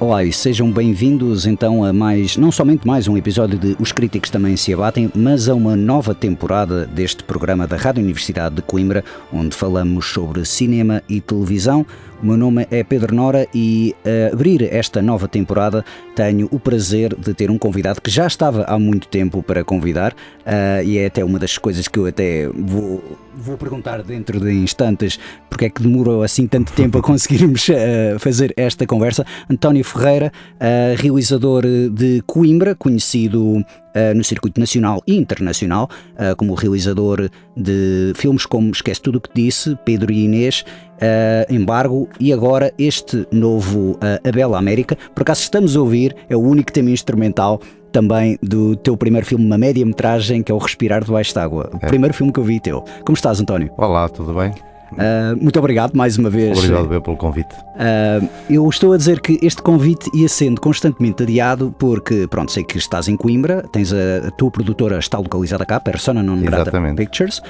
Olá e sejam bem-vindos então a mais, não somente mais um episódio de Os Críticos Também Se Abatem, mas a uma nova temporada deste programa da Rádio Universidade de Coimbra, onde falamos sobre cinema e televisão. O meu nome é Pedro Nora e a abrir esta nova temporada tenho o prazer de ter um convidado que já estava há muito tempo para convidar uh, e é até uma das coisas que eu até vou, vou perguntar dentro de instantes porque é que demorou assim tanto tempo a conseguirmos uh, fazer esta conversa. António Ferreira, uh, realizador de Coimbra, conhecido Uh, no circuito nacional e internacional, uh, como realizador de filmes como Esquece Tudo o que Disse, Pedro e Inês, uh, Embargo e agora este novo A Bela América. Por acaso estamos a ouvir, é o único tema instrumental também do teu primeiro filme, uma média-metragem, que é o Respirar Debaixo d'Água. O é. primeiro filme que eu vi teu. Como estás, António? Olá, tudo bem? Uh, muito obrigado mais uma vez. Obrigado pelo convite. Uh, eu estou a dizer que este convite ia sendo constantemente adiado porque, pronto, sei que estás em Coimbra, tens a, a tua produtora está localizada cá, Persona Non Grata Pictures.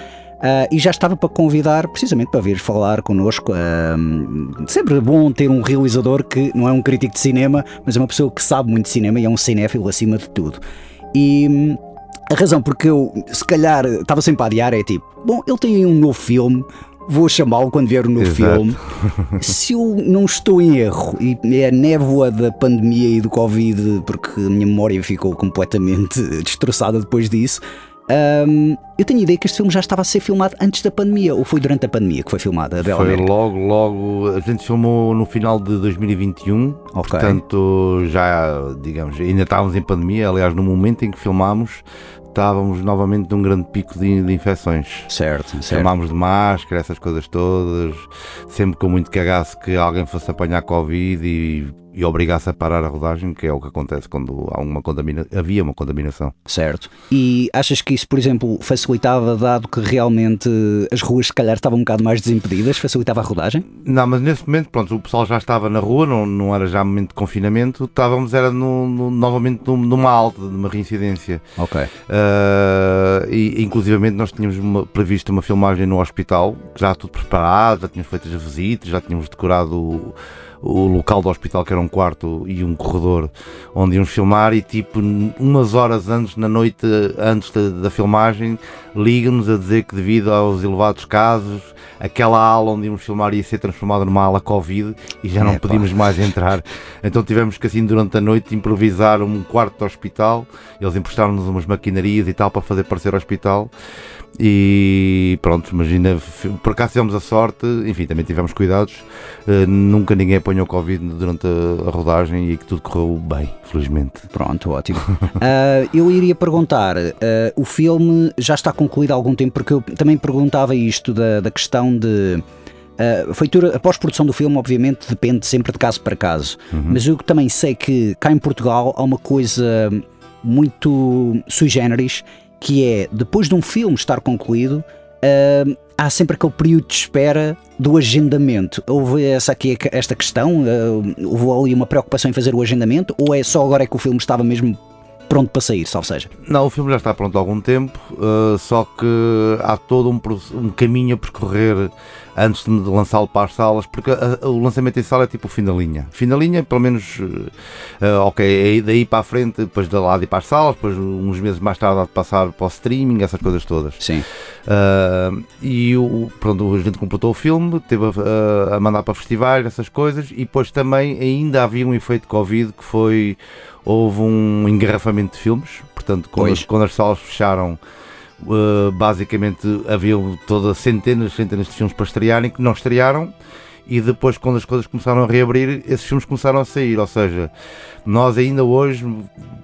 Uh, e já estava para convidar precisamente para vir falar connosco. Uh, sempre bom ter um realizador que não é um crítico de cinema, mas é uma pessoa que sabe muito de cinema e é um cinéfilo acima de tudo. E a razão porque eu, se calhar, estava sempre a adiar é tipo: bom, ele tem um novo filme, vou chamá-lo quando vier o novo filme. Se eu não estou em erro, e é a névoa da pandemia e do Covid, porque a minha memória ficou completamente destroçada depois disso. Um, eu tenho a ideia que este filme já estava a ser filmado antes da pandemia, ou foi durante a pandemia que foi filmada? Foi logo, logo. A gente filmou no final de 2021, okay. portanto já, digamos, ainda estávamos em pandemia. Aliás, no momento em que filmámos, estávamos novamente num grande pico de, de infecções. Certo, certo. Chamámos de máscara, essas coisas todas, sempre com muito cagaço que alguém fosse apanhar Covid e e obrigasse a parar a rodagem, que é o que acontece quando há uma contamina... havia uma contaminação. Certo. E achas que isso, por exemplo, facilitava, dado que realmente as ruas se calhar estavam um bocado mais desimpedidas, facilitava a rodagem? Não, mas nesse momento, pronto, o pessoal já estava na rua, não, não era já momento de confinamento, estávamos era no, no, novamente numa alta, numa reincidência. Ok. Uh, e inclusivamente nós tínhamos uma, previsto uma filmagem no hospital, já tudo preparado, já tínhamos feito as visitas, já tínhamos decorado o local do hospital, que era um quarto e um corredor onde íamos filmar, e tipo, umas horas antes, na noite antes da, da filmagem, liga-nos a dizer que devido aos elevados casos, aquela ala onde íamos filmar ia ser transformada numa ala Covid e já não é, podíamos mais entrar. Então tivemos que assim durante a noite improvisar um quarto do hospital, eles emprestaram-nos umas maquinarias e tal para fazer parecer hospital e pronto, imagina, por acaso tivemos a sorte, enfim, também tivemos cuidados, uh, nunca ninguém apanhou Covid durante a, a, rodagem e que tudo correu bem, felizmente. Pronto, ótimo. uh, eu iria perguntar, uh, o filme já está concluído há algum tempo, porque eu também perguntava isto da, da questão de. A feitura, a pós-produção do filme, obviamente, depende sempre de caso para caso. Uhum. Mas eu também sei que cá em Portugal há uma coisa muito sui generis que é depois de um filme estar concluído, uh, há sempre aquele período de espera do agendamento. Houve essa aqui, esta questão? Uh, houve ali uma preocupação em fazer o agendamento? Ou é só agora é que o filme estava mesmo pronto para sair, salvo seja? Não, o filme já está pronto há algum tempo, uh, só que há todo um, um, caminho a percorrer antes de lançá-lo para as salas, porque a, a, o lançamento em sala é tipo o fim da linha. Fim da linha, pelo menos, uh, ok, é daí para a frente, depois de lá de ir para as salas, depois uns meses mais tarde há de passar para o streaming, essas coisas todas. Sim. Uh, e o, pronto, a gente completou o filme, teve a, a, mandar para festivais, essas coisas, e depois também ainda havia um efeito Covid que foi. Houve um engarrafamento de filmes, portanto, quando, as, quando as salas fecharam, uh, basicamente havia todas centenas, centenas de filmes para estrearem que não estrearam e depois quando as coisas começaram a reabrir, esses filmes começaram a sair, ou seja, nós ainda hoje,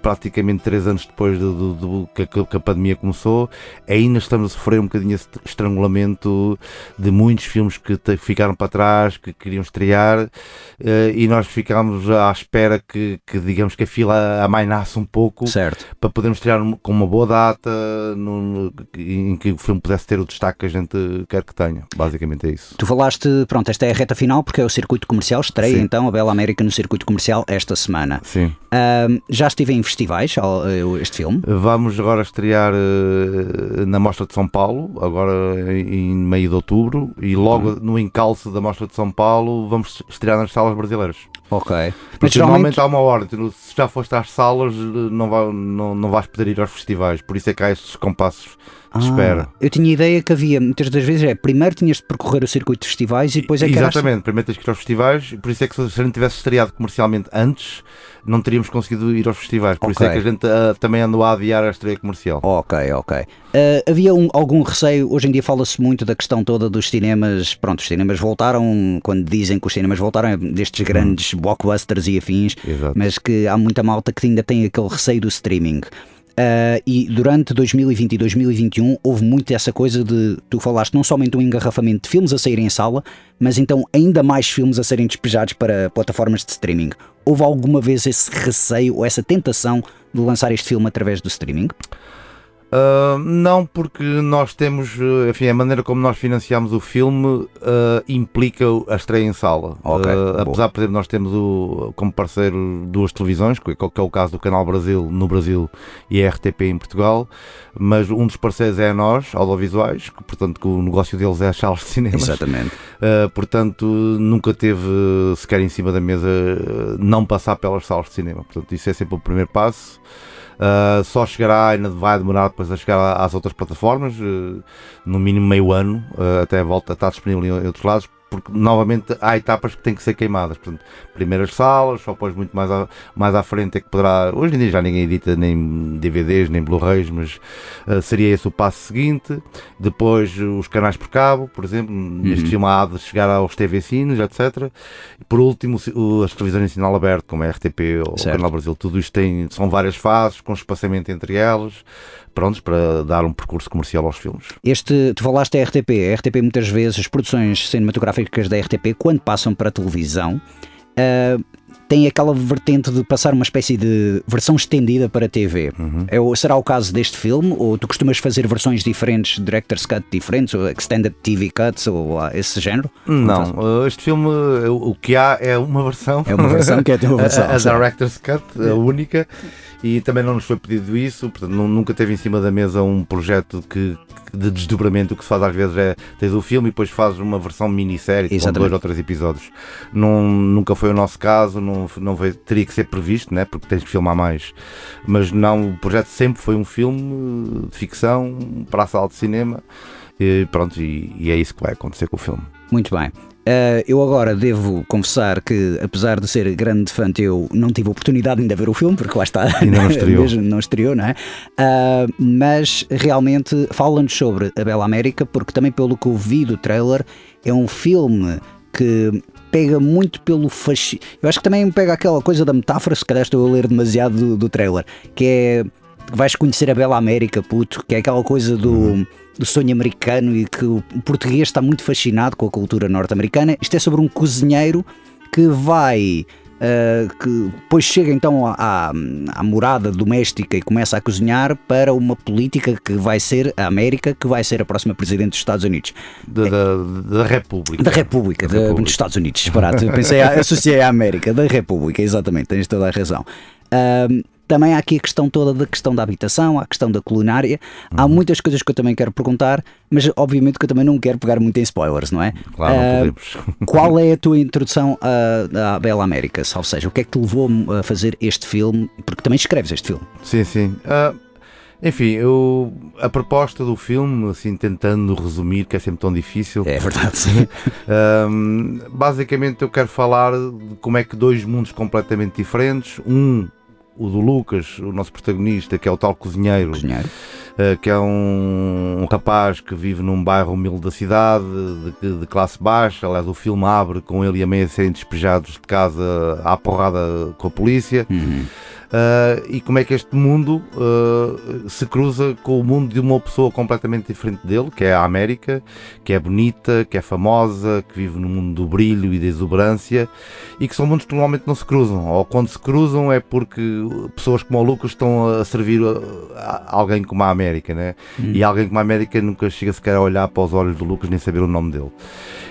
praticamente três anos depois do, do, do que, que, a pandemia começou, ainda estamos a sofrer um bocadinho esse estrangulamento de muitos filmes que te, ficaram para trás, que queriam estrear, uh, e nós ficámos à espera que, que, digamos que a fila amainasse um pouco certo. para podermos estrear com uma boa data no, em que o filme pudesse ter o destaque que a gente quer que tenha. Basicamente é isso. Tu falaste, pronto, esta é a reta final porque é o circuito comercial, estreia Sim. então a Bela América no circuito comercial esta semana. Sim. Uh, já estive em festivais eh, este filme? Vamos agora estrear uh, na Mostra de São Paulo, agora em meio de outubro, e logo uhum. no encalço da Mostra de São Paulo vamos estrear nas salas brasileiras. Ok. Porque geralmente... normalmente há uma ordem, se já foste às salas, não, vai, não, não vais poder ir aos festivais, por isso é que há estes compassos ah, espera. Eu tinha ideia que havia, muitas das vezes, é primeiro tinhas de percorrer o circuito de festivais e depois é que Exatamente, eras... primeiro tens que ir aos festivais, por isso é que se gente tivesse estreado comercialmente antes, não teríamos conseguido ir aos festivais. Por okay. isso é que a gente uh, também andou a adiar a estreia comercial. Ok, ok. Uh, havia um, algum receio, hoje em dia fala-se muito da questão toda dos cinemas, pronto, os cinemas voltaram, quando dizem que os cinemas voltaram, é destes grandes hum. blockbusters e afins, Exato. mas que há muita malta que ainda tem aquele receio do streaming. Uh, e durante 2020 e 2021 houve muito essa coisa de tu falaste não somente um engarrafamento de filmes a saírem em sala, mas então ainda mais filmes a serem despejados para plataformas de streaming. Houve alguma vez esse receio ou essa tentação de lançar este filme através do streaming? Uh, não, porque nós temos, eh, enfim, a maneira como nós financiamos o filme uh, implica a estreia em sala. Okay, uh, apesar, por exemplo, nós temos o, como parceiro duas televisões, que é o caso do Canal Brasil no Brasil e a RTP em Portugal, mas um dos parceiros é a nós, audiovisuais, que, portanto, que o negócio deles é as salas de cinema. Exatamente. portanto, nunca teve sequer em cima da mesa não passar pelas salas de cinema. Portanto, isso é sempre o primeiro passo. Uh, só chegará, ainda vai demorar depois a chegar às outras plataformas, uh, no mínimo meio ano, uh, até a volta a estar disponível em outros lados, porque novamente há etapas que têm que ser queimadas. Portanto, primeiras salas, só depois muito mais, a, mais à frente é que poderá. Hoje em dia já ninguém edita nem DVDs, nem Blu-rays, mas uh, seria esse o passo seguinte. Depois os canais por cabo, por exemplo, uhum. este filme há de chegar aos TV Cines, etc. E por último, as televisões em sinal aberto, como a RTP ou o Canal Brasil, tudo isto tem, são várias fases, com espaçamento entre elas prontos para dar um percurso comercial aos filmes. Este, tu falaste da RTP, a RTP muitas vezes, as produções cinematográficas da RTP, quando passam para a televisão, uh, tem aquela vertente de passar uma espécie de versão estendida para a TV. Uhum. É, será o caso deste filme? Ou tu costumas fazer versões diferentes, director's cut diferentes, ou extended TV cuts, ou esse género? Não, eh, este filme, eh, o que há é uma versão. É uma versão que é uma versão. a, a director's cut, a única e também não nos foi pedido isso, portanto, nunca teve em cima da mesa um projeto que, de desdobramento. O que se faz às vezes é tens o filme e depois fazes uma versão minissérie com dois ou três episódios. Não, nunca foi o nosso caso, não, não veio, teria que ser previsto, né? porque tens que filmar mais. Mas não, o projeto sempre foi um filme de ficção para a sala de cinema. E pronto, e, e é isso que vai acontecer com o filme. Muito bem. Uh, eu agora devo confessar que, apesar de ser grande fã, eu não tive oportunidade ainda de ver o filme, porque lá está, ainda não estreou, não estreou não é? Uh, mas realmente fala-nos sobre a Bela América, porque também pelo que eu vi do trailer, é um filme que pega muito pelo fascismo. Eu acho que também pega aquela coisa da metáfora, se calhar estou a ler demasiado do, do trailer, que é vais conhecer a Bela América, puto, que é aquela coisa do. Uhum do sonho americano e que o português está muito fascinado com a cultura norte-americana. Isto é sobre um cozinheiro que vai. Uh, que depois chega então à, à, morada doméstica e começa a cozinhar para uma política que vai ser a América, que vai ser a próxima presidente dos Estados Unidos. Da, da, da República. Da República, da República. dos Estados Unidos, disparate. Pensei, associei à América, da República, exatamente, tens toda a razão. Uh, também há aqui a questão toda da questão da habitação, a questão da culinária. Há Uhum. muitas coisas que eu também quero perguntar, mas obviamente que eu também não quero pegar muito em spoilers, não é? Claro, não Ah, podemos. qual é a tua introdução à, à Bela América? Ou seja, o que é que te levou a fazer este filme? Porque também escreves este filme. Sim, sim. Ah, enfim, eu, a proposta do filme, assim, tentando resumir, que é sempre tão difícil, É verdade, sim. Basicamente eu quero falar de como é que dois mundos completamente diferentes, um, o do Lucas, o nosso protagonista, que é o tal cozinheiro, Cozinheiro. eh, que é um, um rapaz que vive num bairro humilde da cidade, de, de classe baixa. Aliás, o filme abre com ele e a meia serem despejados de casa à porrada com a polícia. Uhum. Uh, e como é que este mundo uh, se cruza com o mundo de uma pessoa completamente diferente dele, que é a América, que é bonita, que é famosa, que vive no mundo do brilho e da exuberância, e que são mundos que normalmente não se cruzam, ou quando se cruzam é porque pessoas como o Lucas estão a servir a, a alguém como a América, né? e alguém como a América nunca chega sequer a olhar para os olhos do Lucas nem saber o nome dele.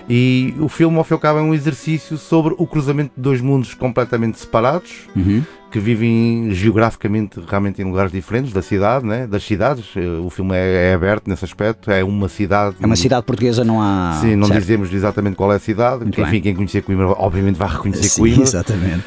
E o filme, ao fim e ao cabo, é um exercício sobre o cruzamento de dois mundos completamente separados, Uhum. Que vivem geograficamente realmente em lugares diferentes da cidade, né? das cidades. Eh, O filme é, é aberto nesse aspecto, é uma cidade. É uma cidade portuguesa, não há. Sim, não Certo. dizemos exatamente qual é a cidade. Muito Enfim, bem. quem conhecer Coimbra, obviamente vai reconhecer Sim, Coimbra. exatamente.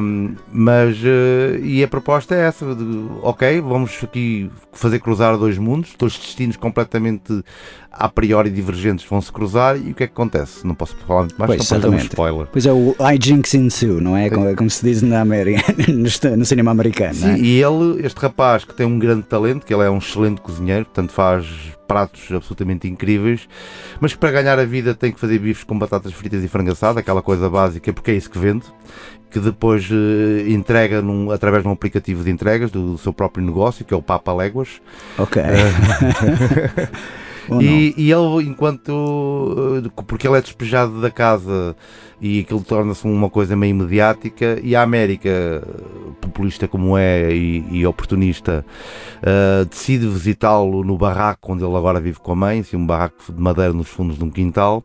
Um, mas eh, e a proposta é essa de, ok, vamos aqui fazer cruzar dois mundos, dois destinos completamente a priori divergentes vão se cruzar e o que é que acontece? Não posso falar muito mais, Pois, dar um spoiler. Pois é, o I Jinx Ensue, não é? Como, como se diz na América, no, cinema americano, Sim, é? e ele, este rapaz que tem um grande talento, que ele é um excelente cozinheiro, portanto faz pratos absolutamente incríveis, mas que para ganhar a vida tem que fazer bifes com batatas fritas e frango assado, aquela coisa básica, porque é isso que vende, que depois eh, entrega num- através de um aplicativo de entregas do, seu próprio negócio, que é o Papa Léguas. Ok. Não? E, e ele, enquanto. eh, Porque ele é despejado da casa e aquilo torna-se uma coisa meio mediática, e a América, populista como é e, e oportunista, eh, decide visitá-lo no barraco onde ele agora vive com a mãe, assim, um barraco de madeira nos fundos de um quintal,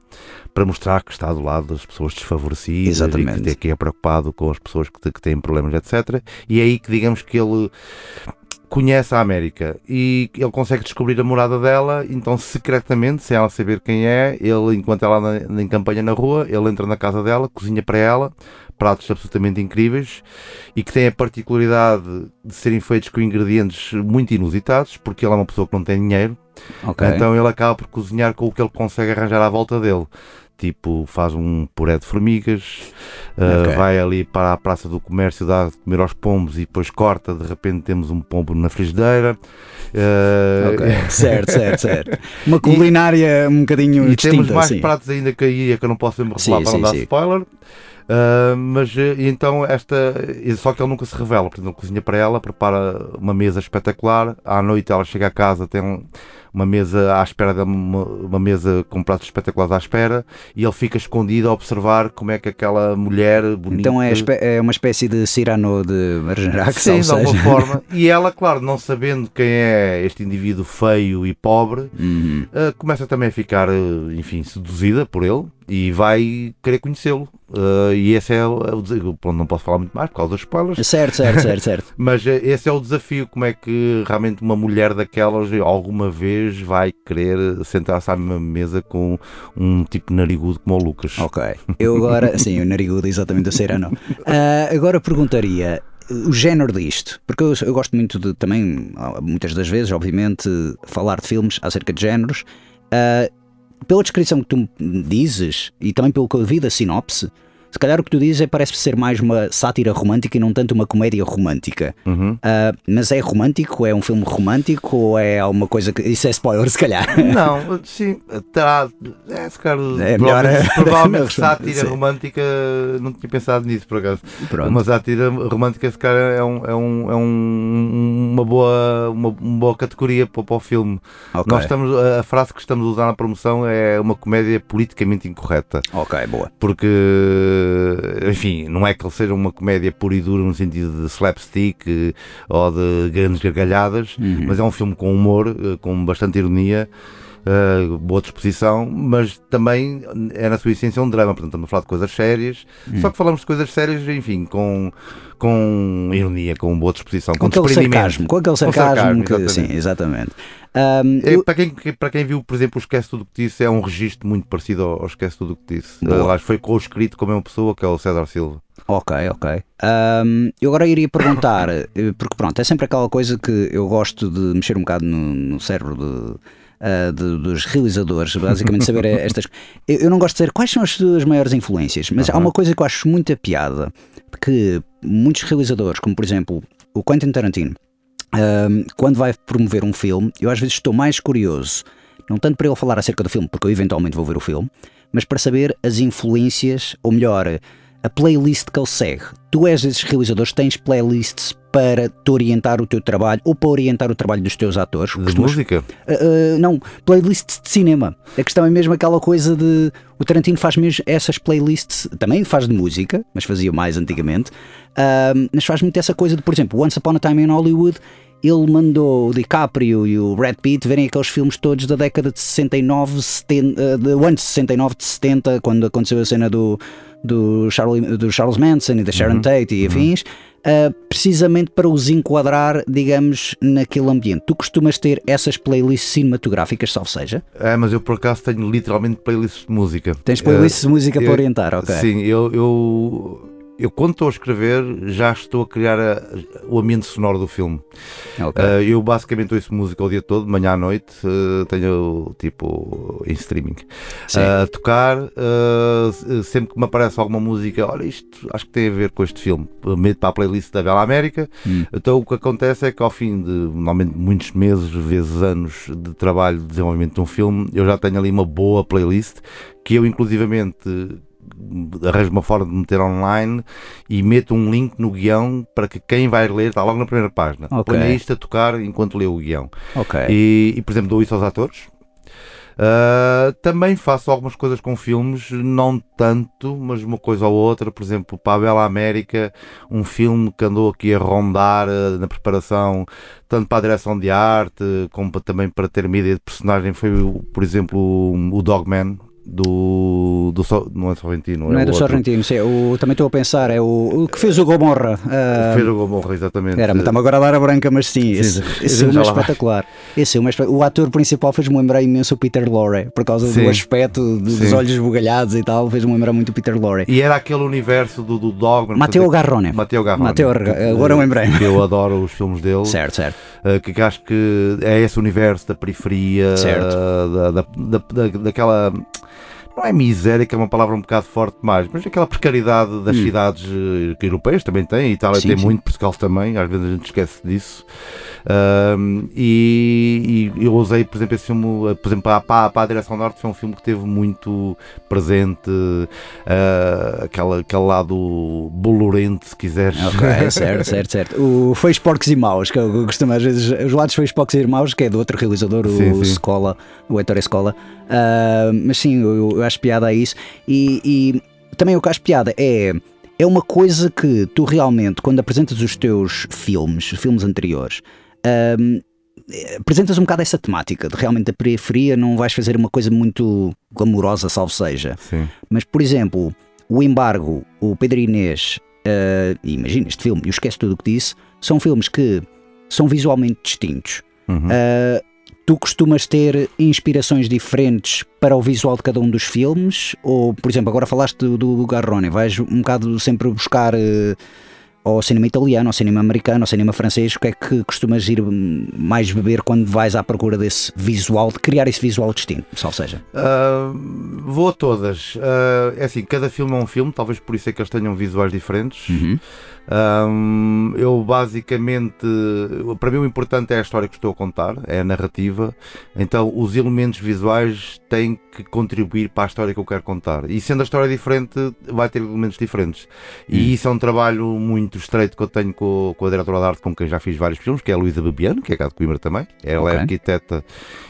para mostrar que está do lado das pessoas desfavorecidas Exatamente. e que, que é preocupado com as pessoas que, que têm problemas, etc. E é aí que digamos que ele conhece a América e ele consegue descobrir a morada dela, então secretamente, sem ela saber quem é, ele, enquanto ela anda em campanha na rua, ele entra na casa dela, cozinha para ela, pratos absolutamente incríveis e que têm a particularidade de serem feitos com ingredientes muito inusitados, porque ele é uma pessoa que não tem dinheiro, Ok. então ele acaba por cozinhar com o que ele consegue arranjar à volta dele. Tipo, faz um puré de formigas, uh, Ok. vai ali para a Praça do Comércio, dá de comer aos pombos e depois corta. De repente temos um pombo na frigideira. Uh, Ok, certo, certo, certo. Uma culinária um bocadinho e distinta, temos mais sim. pratos ainda que aí é que eu não posso mesmo revelar Sim, para sim, não dar sim. spoiler. Uh, mas uh, e então esta e só que ele nunca se revela, portanto cozinha para ela, prepara uma mesa espetacular. À noite ela chega a casa, tem um- uma mesa à espera dele, uma, uma mesa com pratos espetaculares à espera, e ele fica escondido a observar como é que aquela mulher bonita. Então é, é uma espécie de Cyrano de Bergerac, Sim, de alguma forma. E ela, claro, não sabendo quem é este indivíduo feio e pobre, Uhum. Uh, começa também a ficar, uh, enfim, seduzida por ele e vai querer conhecê-lo. Uh, e esse é o, é desafio. Pronto, não posso falar muito mais por causa dos spoilers, Certo, certo, certo, certo. mas uh, esse é o desafio. Como é que realmente uma mulher daquelas alguma vez vai querer sentar-se à mesma mesa com um tipo narigudo como o Lucas? Ok. Eu agora, sim, o narigudo, exatamente, o Cyrano. Ah, agora perguntaria. O género disto, porque eu, eu gosto muito de também, ah, muitas das vezes, obviamente, falar de filmes acerca de géneros. Ah, pela descrição que tu me dizes e também pelo que eu vi da sinopse, se calhar o que tu dizes é parece ser mais uma sátira romântica e não tanto uma comédia romântica. Uhum. Ah, mas é romântico? É um filme romântico? Ou é alguma coisa que. Isso é spoiler, se calhar. Não, sim, terá. É, se calhar, É melhor, provavelmente, é, provavelmente sátira sim. romântica. Não tinha pensado nisso por acaso. Pronto. Uma sátira romântica, se calhar, é, um, é, um, é um- uma, boa, uma, uma boa categoria para, para o filme. Ok. Nós estamos, a frase que estamos a usar na promoção é uma comédia politicamente incorreta. Ok, boa. Porque, enfim, não é que ele seja uma comédia pura e dura no sentido de slapstick eh, ou de grandes gargalhadas, Uhum. mas é um filme com humor, eh, com bastante ironia. Uh, boa disposição, mas também é na sua essência um drama, portanto estamos a falar de coisas sérias, Hum. só que falamos de coisas sérias, enfim, com, com ironia, com boa disposição, Com com, aquele sarcasmo, com aquele sarcasmo, sarcasmo, que, exatamente. sim, exatamente. Ahm, É, eu- para, quem, para quem viu, por exemplo, o Esquece Tudo que Disse, é um registro muito parecido ao, ao Esquece Tudo que Disse. Aliás, foi co-escrito com a mesma pessoa, que é o César Silva. Ok, ok. Ahm, eu agora iria perguntar, eh, porque pronto, é sempre aquela coisa que eu gosto de mexer um bocado no, no cérebro de, ah, de- dos realizadores, basicamente saber estas. Eu, eu não gosto de dizer quais são as suas maiores influências, mas há uma coisa que eu acho muita piada, que muitos realizadores, como por exemplo o Quentin Tarantino, ahm, quando vai promover um filme, eu às vezes estou mais curioso, não tanto para ele falar acerca do filme, porque eu eventualmente vou ver o filme, mas para saber as influências, ou melhor, a playlist que ele segue. Tu és desses realizadores, tens playlists para te orientar o teu trabalho ou para orientar o trabalho dos teus atores. De Costumas- música? Uh, uh, não, playlists de cinema. A questão é mesmo aquela coisa de. O Tarantino faz mesmo essas playlists, também faz de música, mas fazia mais antigamente. Um, mas faz muito essa coisa de, por exemplo, Once Upon a Time in Hollywood. Ele mandou o DiCaprio e o Brad Pitt verem aqueles filmes todos da década de 69, 70, uh, de, o ano de 69, de 70, quando aconteceu a cena do, do, Charlie, do Charles Manson e da Sharon Tate e afins, uh, precisamente para os enquadrar, digamos, naquele ambiente. Tu costumas ter essas playlists cinematográficas, salvo seja? É, mas eu por acaso tenho literalmente playlists de música. Tens playlists de música eu- para orientar, ok. Sim, eu, eu, eu quando estou a escrever já estou a criar a- o ambiente sonoro do filme. ok. Uh, eu basicamente ouço música o dia todo, manhã à noite, uh, tenho tipo em streaming uh, a tocar. uh, sempre que me aparece alguma música, olha, isto acho que tem a ver com este filme, meto para a playlist da Bela América. Hum. Então o que acontece é que ao fim de normalmente muitos meses, vezes anos de trabalho de desenvolvimento de um filme, eu já tenho ali uma boa playlist que eu inclusivamente arranjo uma forma de meter online e meto um link no guião para que quem vai ler está logo na primeira página. Ok. Ponha isto a tocar enquanto lê o guião. ok. E, e, por exemplo, dou isso aos atores. Ah, também faço algumas coisas com filmes, não tanto, mas uma coisa ou outra. Por exemplo, para a Bela América, um filme que andou aqui a rondar ah, na preparação, tanto para a direção de arte, como para- também para ter uma ideia de personagem, foi, por exemplo, o, o Dogman. Do, do não é Sorrentino, Não é o do outro. Sorrentino, sim, o, também estou a pensar, é o, o que fez o Gomorra. ah, Fez o Gomorra, exatamente. Era, está-me agora a dar a branca, mas sim, esse, Sim, esse já filme é vai. espetacular. Esse filme é O ator principal fez-me lembrar imenso o Peter Lorre, por causa Sim. do aspecto dos Sim. olhos esbugalhados e tal, fez-me lembrar muito o Peter Lorre. E era aquele universo do, do Dogman. Matteo portanto, Garrone. Matteo Garrone. Garrone, agora lembrei-me. Que eu adoro os filmes dele. Certo, certo. Uh, que, acho que é esse universo da periferia, Certo. da, da, da- da- daquela. Não é miséria, que é uma palavra um bocado forte demais, mas aquela precariedade das Hum. cidades eh, europeias também tem, Itália Sim, tem sim. muito, Portugal também, às vezes a gente esquece disso. Um, e, e eu usei, por exemplo, esse filme, por exemplo, para, para, para a Direção Norte, foi um filme que teve muito presente, eh, aquela, aquele lado bolorento, se quiseres. Ok, certo, certo, certo. O Feios Porcos e Maus, que eu costumo às vezes, os lados Feios Porcos e Maus, que é do outro realizador, o Sim. Scola, o Heitor Escola. Ah, mas sim, eu, eu acho piada a isso. E, e também o que acho piada é. É uma coisa que tu realmente, quando apresentas os teus filmes, filmes anteriores, eh, apresentas um bocado essa temática de realmente a periferia, não vais fazer uma coisa muito glamourosa, salvo seja. Sim. Mas, por exemplo, o embargo, o Pedro Inês, e imagina este filme, e o Esquece Tudo o que Disse, são filmes que são visualmente distintos. Uhum. Eh, tu costumas ter inspirações diferentes para o visual de cada um dos filmes? Ou, por exemplo, agora falaste do, do Garrone, vais um bocado sempre buscar eh, ao cinema italiano, ao cinema americano, ao cinema francês, o que é que costumas ir mais beber quando vais à procura desse visual, de criar esse visual distinto, ou seja? Uh, vou a todas. Uh, é assim, cada filme é um filme, talvez por isso é que eles tenham visuais diferentes. Uhum. Um, eu basicamente, para mim o importante é a história que estou a contar, é a narrativa. Então os elementos visuais têm que contribuir para a história que eu quero contar. E sendo a história diferente, vai ter elementos diferentes. Hum. E isso é um trabalho muito estreito que eu tenho com, com a diretora de arte com quem já fiz vários filmes, que é a Luísa Bebiano, que é cá de Coimbra também. Ela Ok. é arquiteta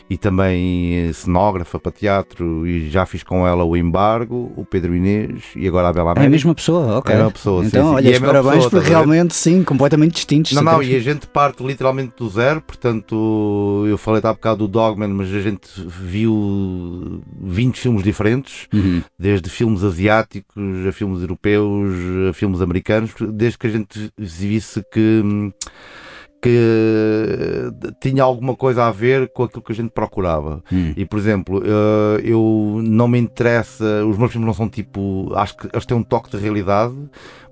e também cenógrafa para teatro e já fiz com ela o Embargo, o Pedro Inês e agora a Bela É a América. mesma pessoa, ok. É uma pessoa, sim, Então, sim. olha, é a mesma parabéns a ver? realmente sim, completamente distintos. Não, não, e a gente parte literalmente do zero, portanto, eu falei há bocado do Dogman, mas a gente viu 20 filmes diferentes, Uhum. desde filmes asiáticos a filmes europeus, a filmes americanos, desde que a gente visse que, que tinha alguma coisa a ver com aquilo que a gente procurava. Hum. E, por exemplo, eh, eu não me interessa, os meus filmes não são tipo, acho que eles têm um toque de realidade,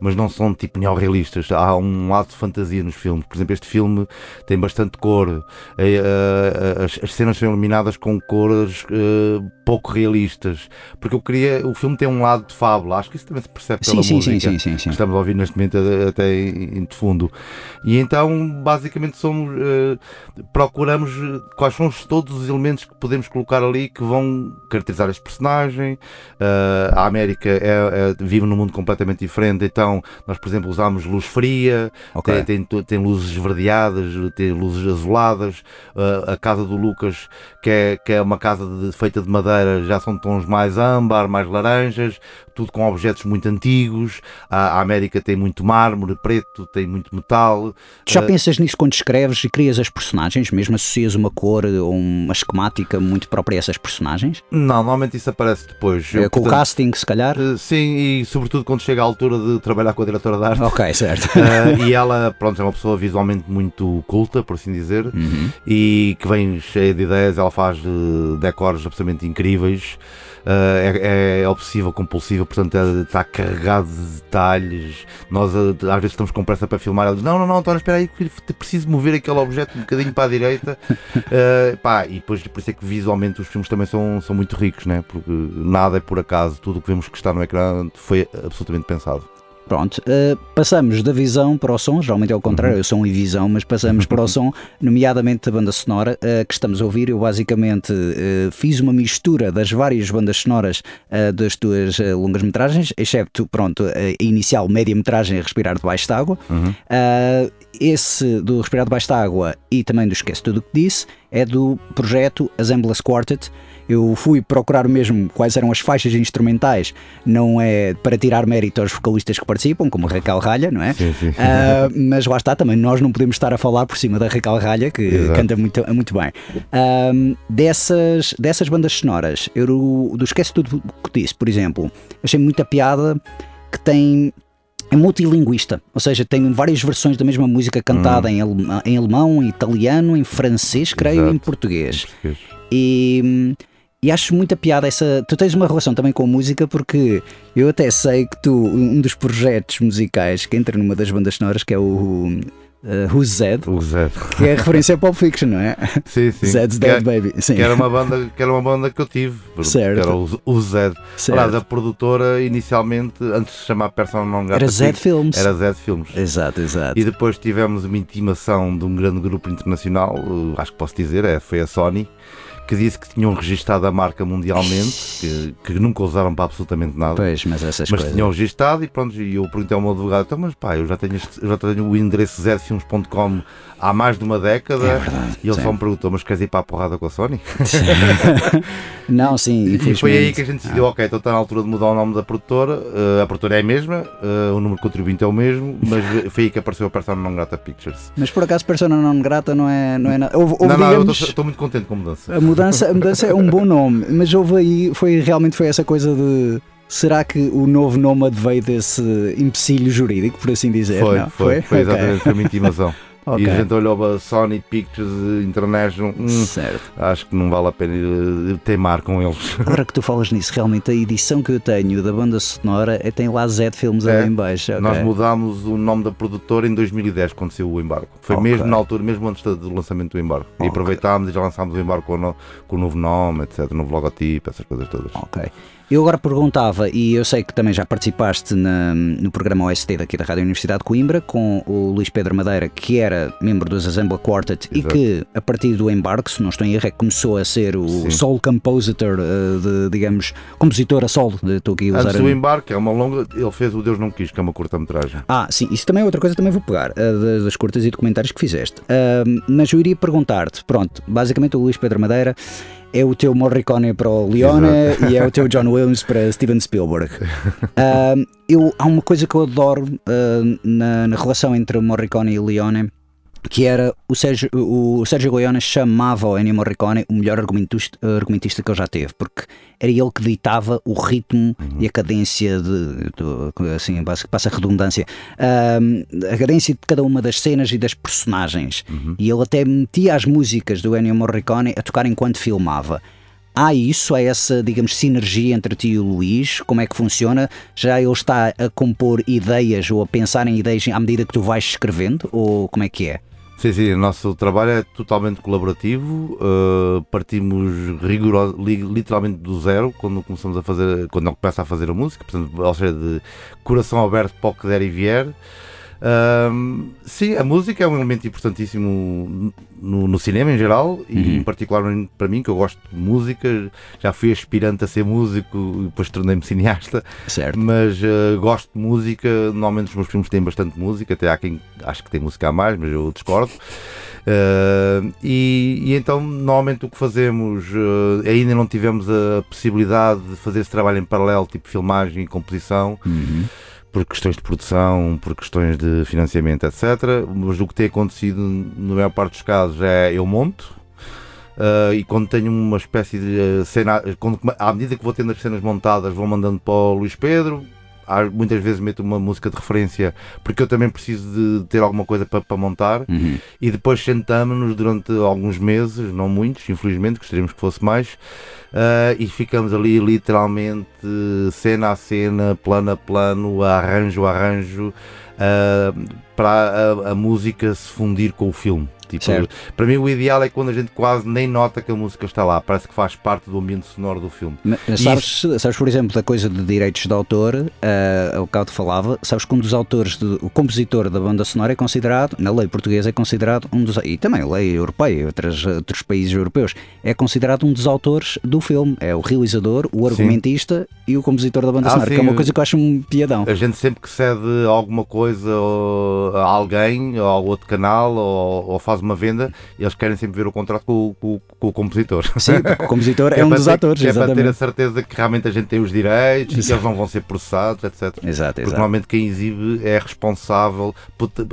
mas não são tipo neorrealistas. Há um lado de fantasia nos filmes. Por exemplo, este filme tem bastante cor. Eh, eh, As, as cenas são iluminadas com cores eh, pouco realistas. Porque eu queria. O filme tem um lado de fábula. Acho que isso também se percebe pela sim, música. sim, sim, que estamos a ouvir neste momento até em de fundo. E então, basicamente, somos, eh, procuramos quais são os- todos os elementos que podemos colocar ali que vão caracterizar este personagem. Eh, a América é- é- vive num mundo completamente diferente, então nós, por exemplo, usamos luz fria, Ok. tem, tem, tem luzes esverdeadas, tem luzes azuladas. Uh, a casa do Lucas, que é, que é uma casa de- feita de madeira, já são tons mais âmbar, mais laranjas, tudo com objetos muito antigos. A, a América tem muito mármore preto, tem muito metal. Tu já Uh, pensas nisso quando escreves e crias as personagens? Mesmo associas uma cor ou uma esquemática muito própria a essas personagens? Não, normalmente isso aparece depois. Eu, Eh, com o portanto, casting, se calhar? uh, Sim, e sobretudo quando chega a altura de trabalhar com a diretora de arte. Ok, certo. Uh, e ela, pronto, é uma pessoa visualmente muito culta, por assim dizer. Uhum. e que vem cheia de ideias, ela faz eh, decors absolutamente incríveis, é, é obsessiva, compulsiva, portanto está carregado de detalhes. Nós eh, às vezes estamos com pressa para filmar, ela diz: Não, não, não, António, espera aí, preciso mover aquele objeto um bocadinho para a direita. Eh, pá, e depois por isso é que visualmente os filmes também são, são muito ricos, né? porque nada é por acaso, tudo o que vemos que está no ecrã foi absolutamente pensado. Pronto, eh, passamos da visão para o som, geralmente é o contrário, eu som e visão, mas passamos para o som, nomeadamente a banda sonora eh, que estamos a ouvir. Eu basicamente eh, fiz uma mistura das várias bandas sonoras das tuas longas-metragens, excepto, pronto, a inicial média-metragem Respirar Debaixo d'Água. Ah, esse do Respirar Debaixo d'Água e também do Esquece Tudo o que Disse é do projeto Assemblance Quartet. Eu fui procurar mesmo quais eram as faixas instrumentais, não é para tirar mérito aos vocalistas que participam, como a Raquel Ralha, não é? Sim, sim. Ah, mas lá está, também nós não podemos estar a falar por cima da Raquel Ralha, que Exato. canta muito, muito bem. Ah, dessas, dessas bandas sonoras, eu do Esquece Tudo que Disse, por exemplo, achei muita piada que tem é multilinguista, ou seja, tem várias versões da mesma música cantada em, alema- em alemão, em italiano, em francês, creio, e em Exato. português. Português. E, e acho muita piada essa. Tu tens uma relação também com a música, porque eu até sei que tu, um dos projetos musicais que entra numa das bandas sonoras, que é o uh, Who's Zed, O Zé. que é a referência a Pulp Fiction, não é? Sim, sim. Zed's Que é- Dead Baby. Sim, que era uma banda que era uma banda que eu tive que Certo. era o, o Zed certo. Aliás, a produtora inicialmente antes de se chamar Persona Non Grata Era Zed Films. era Zed Filmes Exato, exato. e depois tivemos uma intimação de um grande grupo internacional eh, acho que posso dizer é, foi a Sony que disse que tinham registado a marca mundialmente que, que nunca usaram para absolutamente nada Pois, mas essas mas coisas. tinham registado e pronto, e eu perguntei ao meu advogado, então, mas pá, eu já tenho, este- eu já tenho o endereço zedfilmes.com há mais de uma década É verdade. e ele sim. só me perguntou, mas queres ir para a porrada com a Sony? Não, sim, E foi aí que a gente decidiu, ok, então está na altura de mudar o nome da produtora, eh, a produtora é a mesma, eh, o número de contribuinte é o mesmo, mas foi aí que apareceu a Persona Non Grata Pictures. Mas por acaso Persona non grata não é, não é nada. Houve, houve, não, não, eu digamos, estou muito contente com a mudança. a mudança, a mudança é um bom nome, mas houve aí, foi, realmente foi essa coisa de. Será que o novo nome adveio desse empecilho jurídico, por assim dizer? Foi, não? foi, foi Ok. exatamente, foi uma intimação. Ok. E a gente olhou para a Sony Pictures International, hum, Certo. acho que não vale a pena eh, teimar com eles. Agora que tu falas nisso, realmente a edição que eu tenho da banda sonora é, tem lá Z Filmes É. ali em baixo. ok. Nós mudámos o nome da produtora em 2010, quando saiu o embargo. Foi Ok. mesmo na altura, mesmo antes do lançamento do embargo. E aproveitámos e já lançámos o embargo com o, no- com o novo nome, etc., novo logotipo, essas coisas todas. Ok. Eu agora perguntava, e eu sei que também já participaste na- no programa OST daqui da Rádio Universidade de Coimbra, com o Luís Pedro Madeira, que era membro do Assemble Quartet e Exato. que, a partir do embarque, se não estou em erro, é começou a ser o Sim. solo compositor, eh, de, digamos, compositor a solo. de- Estou aqui a usar. Antes do embarque, é uma longa. Ele fez o Deus Não Quis, que é uma curta-metragem. Ah, sim, isso também é outra coisa, também vou pegar, das, curtas e documentários que fizeste. Mas eu iria perguntar-te, pronto, basicamente o Luís Pedro Madeira é o teu Morricone para o Leone e é o teu John Williams para Steven Spielberg. Uh, eu, há uma coisa que eu adoro uh, na, na, relação entre Morricone e Leone que era o Sérgio, o Sérgio Goiânia chamava o Ennio Morricone o melhor argumentista, argumentista que ele já teve, porque era ele que ditava o ritmo uhum. e a cadência de, de assim, passa a redundância, uh, a cadência de cada uma das cenas e das personagens. Uhum. E ele até metia as músicas do Ennio Morricone a tocar enquanto filmava. Há isso, há essa, digamos, sinergia entre ti e o Luís? Como é que funciona? Já ele está a compor ideias ou a pensar em ideias à medida que tu vais escrevendo? Ou como é que é? Sim, sim, o nosso trabalho é totalmente colaborativo, uh, partimos rigoroso, literalmente do zero quando começamos a fazer, quando começa a fazer a música, portanto, ou seja, de coração aberto para o que der e vier. Um, sim, a música é um elemento importantíssimo no, no cinema em geral e uhum. em particular para mim, que eu gosto de música. Já fui aspirante a ser músico e depois tornei-me cineasta. Certo. Mas uh, gosto de música. Normalmente os meus filmes têm bastante música, até há quem acho que tem música a mais, mas eu discordo. Uh, e, e, então, normalmente o que fazemos, uh, ainda não tivemos a possibilidade de fazer esse trabalho em paralelo, tipo filmagem e composição. Uhum por questões de produção, por questões de financiamento, etc. Mas o que tem acontecido, na maior parte dos casos, é eu monto. Uh, e quando tenho uma espécie de eh, cena, quando, à medida que vou tendo as cenas montadas, vou mandando para o Luís Pedro, muitas vezes meto uma música de referência porque eu também preciso de ter alguma coisa para, para montar uhum. e depois sentamos-nos durante alguns meses, não muitos, infelizmente, gostaríamos que fosse mais, uh, e ficamos ali literalmente cena a cena, plano a plano, arranjo a arranjo, uh, para a, a música se fundir com o filme. Tipo, certo. para mim o ideal é quando a gente quase nem nota que a música está lá, parece que faz parte do ambiente sonoro do filme. Mas, sabes, isso... sabes, por exemplo, da coisa de direitos de autor, uh, o que eu te falava, sabes que um dos autores, de, o compositor da banda sonora é considerado, na lei portuguesa é considerado um dos, e também a lei europeia, outros, outros países europeus, é considerado um dos autores do filme, é o realizador, o argumentista sim. e o compositor da banda ah, sonora, sim. que é uma coisa que eu acho um piadão. A gente sempre que cede alguma coisa a alguém, ou a outro canal, ou, ou faz uma venda, eles querem sempre ver o contrato com, com, com o compositor. Sim, porque o compositor é, é um dos ter, atores. Que é para ter a certeza que realmente a gente tem os direitos e que eles não vão ser processados, etc. Exato, exato. Porque normalmente quem exibe é responsável,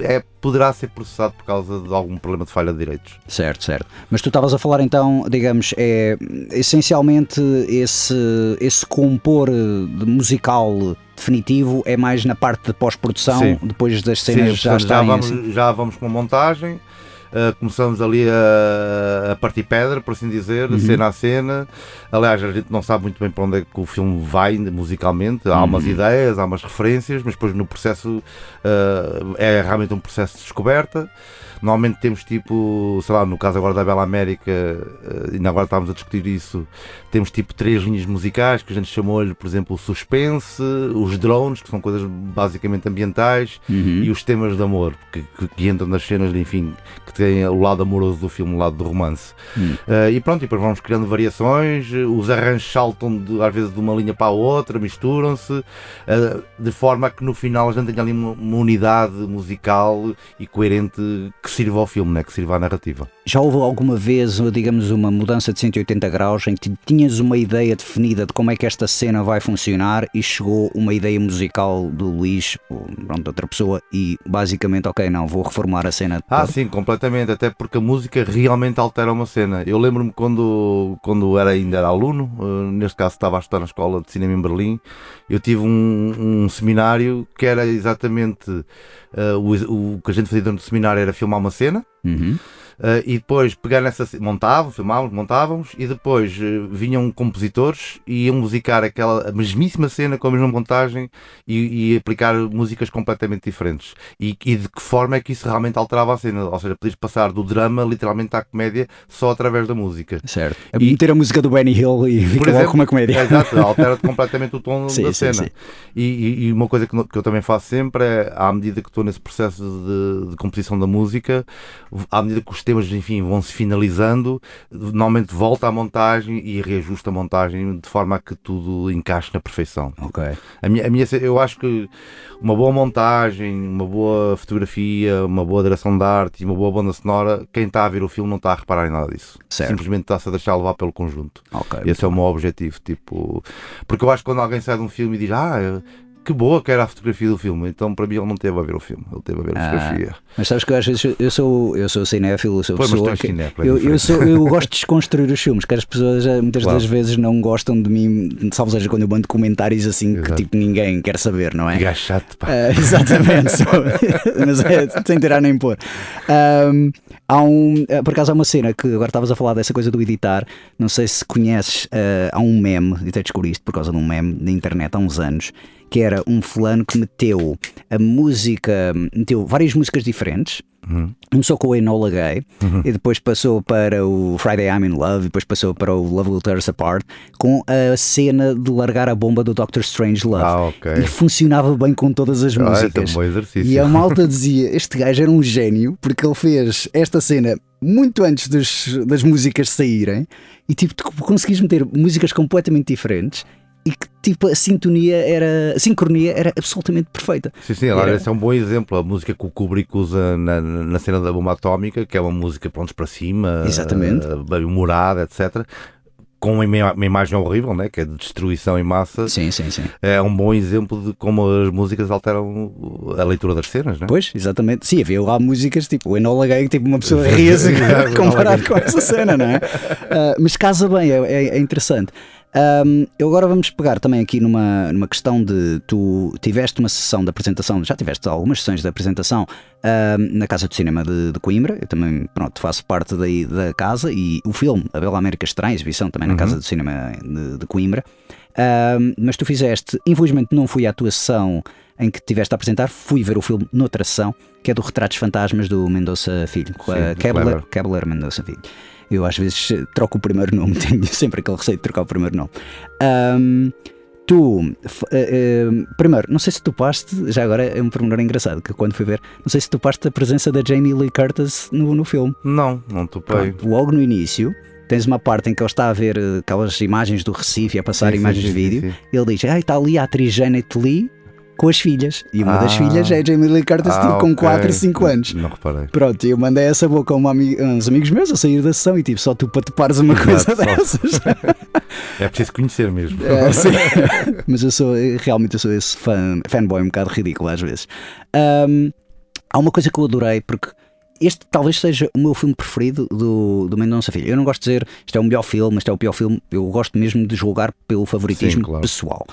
é, poderá ser processado por causa de algum problema de falha de direitos. Certo, certo. Mas tu estavas a falar então, digamos, é essencialmente esse, esse compor musical definitivo é mais na parte de pós-produção, depois das cenas Sim, já estarem... Já vamos, assim. já vamos com a montagem, Uh, começamos ali a, a, partir pedra, por assim dizer, uhum. cena a cena. Aliás, a gente não sabe muito bem para onde é que o filme vai musicalmente. Há uhum. umas ideias, há umas referências, mas depois no processo uh, é realmente um processo de descoberta. Normalmente temos tipo, sei lá, no caso agora da Bela América, uh, ainda agora estávamos a discutir isso, temos tipo três linhas musicais que a gente chamou-lhe, por exemplo, o suspense, os drones, que são coisas basicamente ambientais, uhum. e os temas de amor, que, que, que, entram nas cenas, enfim, que têm o lado amoroso do filme, o lado do romance. Uhum. Uh, e pronto, e depois vamos criando variações, os arranjos saltam de, às vezes de uma linha para a outra, misturam-se, uh, de forma que no final a gente tenha ali uma, uma unidade musical e coerente que sirva ao filme, né? que sirva à narrativa. Já houve alguma vez, digamos, uma mudança de 180 graus em que tinhas uma ideia definida de como é que esta cena vai funcionar e chegou uma ideia musical do Luís ou pronto, outra pessoa e basicamente, ok, não, vou reformar a cena. Ah, sim, completamente, até porque a música realmente altera uma cena. Eu lembro-me quando, quando era, ainda era aluno, uh, neste caso estava a estudar na escola de cinema em Berlim, eu tive um, um seminário que era exatamente uh, o, o que a gente fazia durante o seminário era filmar uma cena. Uhum. Uh, e depois pegar nessa. montavam, filmávamos, montávamos, e depois uh, vinham compositores e iam musicar aquela mesmíssima cena com a mesma montagem e, e aplicar músicas completamente diferentes. E, e, de que forma é que isso realmente alterava a cena? Ou seja, podias passar do drama literalmente à comédia só através da música. Certo. E, meter a música do Benny Hill e fica logo com uma comédia. É, exato, altera completamente o tom sim, da sim, cena. Sim. E, e, uma coisa que, que, eu também faço sempre é, à medida que estou nesse processo de, de composição da música, à medida que os temas, enfim, vão se finalizando, normalmente volta à montagem e reajusta a montagem de forma a que tudo encaixe na perfeição. Ok. A minha, a minha, eu acho que uma boa montagem, uma boa fotografia, uma boa direção de arte e uma boa banda sonora, quem está a ver o filme não está a reparar em nada disso. Certo. Simplesmente está-se a deixar levar pelo conjunto. Ok. Esse é o meu objetivo. Tipo, porque eu acho que quando alguém sai de um filme e diz, ah, que boa que era a fotografia do filme. Então, para mim, ele não teve a ver o filme, ele teve a ver a Ah, fotografia. Mas sabes que eu às vezes eu sou, eu sou cinéfilo, eu sou Pois, pessoa que- cinéfilo, é eu, eu, sou, eu gosto de desconstruir os filmes, que as pessoas eh, muitas Claro. das vezes não gostam de mim, salvo seja quando eu mando comentários assim que Exato. tipo ninguém quer saber, não é? Que gajo chato, pá. Ah, exatamente, só- mas é sem tirar nem pôr. Ahm, há um, ah, por acaso há uma cena que agora estavas a falar dessa coisa do editar. Não sei se conheces, ah, há um meme, e até descobri isto por causa de um meme na internet há uns anos, que era um fulano que meteu a música, meteu várias músicas diferentes. Começou com o Enola Gay e depois passou para o Friday I'm in Love e depois passou para o Love Will Tear Us Apart com a cena de largar a bomba do Doctor Strange Love. Ah, ok. E funcionava bem com todas as Ah, é músicas. bom exercício. E a malta dizia: Este gajo era um gênio porque ele fez esta cena muito antes dos- das músicas saírem e tipo, tu conseguis meter músicas completamente diferentes e que tipo a sintonia era, a sincronia era absolutamente perfeita. Sim, sim, Era- esse é um bom exemplo. A música que o Kubrick usa na, na cena da bomba atómica, que é uma música prontos para cima, Exatamente. eh, bem humorada, etc. Com uma, ima- uma imagem horrível, né? que é de destruição em massa. Sim, sim, sim. É um bom exemplo de como as músicas alteram a leitura das cenas, né? Pois, exatamente. Sim, havia lá músicas tipo o Enola Gay, tipo uma pessoa ria-se comparado com essa cena, não é? Ah, mas casa bem, é, é- é interessante. Ahm, eu agora vamos pegar também aqui numa, numa questão de tu tiveste uma sessão de apresentação, já tiveste algumas sessões de apresentação ahm, na Casa de Cinema de, de Coimbra. Eu também pronto, faço parte daí da casa e o filme A Bela América Estranha, exibição também na Casa de Cinema de, de Coimbra. Ahm, mas tu fizeste, infelizmente não fui à tua sessão em que tiveste a apresentar, fui ver o filme noutra sessão, que é do Retratos Fantasmas do Mendonça Filho, Sim, do Kebler. Kebler Mendonça Filho. Eu às vezes troco o primeiro nome, tenho sempre aquele receio de trocar o primeiro nome. Ahm, tu, eh, eh, primeiro, não sei se tu paste, já agora é um pormenor engraçado, que quando fui ver, não sei se tu paste a presença da Jamie Lee Curtis no, no filme. Não, não topei. Pronto, logo no início, tens uma parte em que ele está a ver eh, aquelas imagens do Recife a passar Sim, imagens sim, de vídeo. sim. Ele diz: Ah, está ali a atriz Janet Lee com as filhas. E uma das Ah. filhas é a Jamie Lee Curtis, Ah, tipo, com ok. 4, 5 anos. Não reparei. Pronto, eu mandei essa boca a ami- uns amigos meus a sair da sessão e tipo, só tu para te pares uma coisa Exato, dessas. É preciso conhecer mesmo. É, sim. Mas eu sou, realmente eu sou esse fã, fanboy um bocado ridículo às vezes. Ahm, há uma coisa que eu adorei, porque este talvez seja o meu filme preferido do, do Mendonça Filho. Eu não gosto de dizer isto é o melhor filme, isto é o pior filme, eu gosto mesmo de julgar pelo favoritismo Sim, claro. pessoal.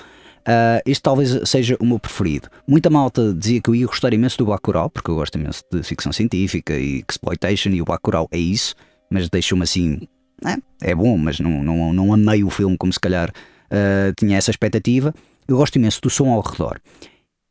Ah, este talvez seja o meu preferido. Muita malta dizia que eu ia gostar imenso do Bacurau, porque eu gosto imenso de ficção científica e exploitation, e o Bacurau é isso, mas deixou-me assim. É, é bom, mas não, não, não amei o filme como se calhar ah, tinha essa expectativa. Eu gosto imenso do som ao redor.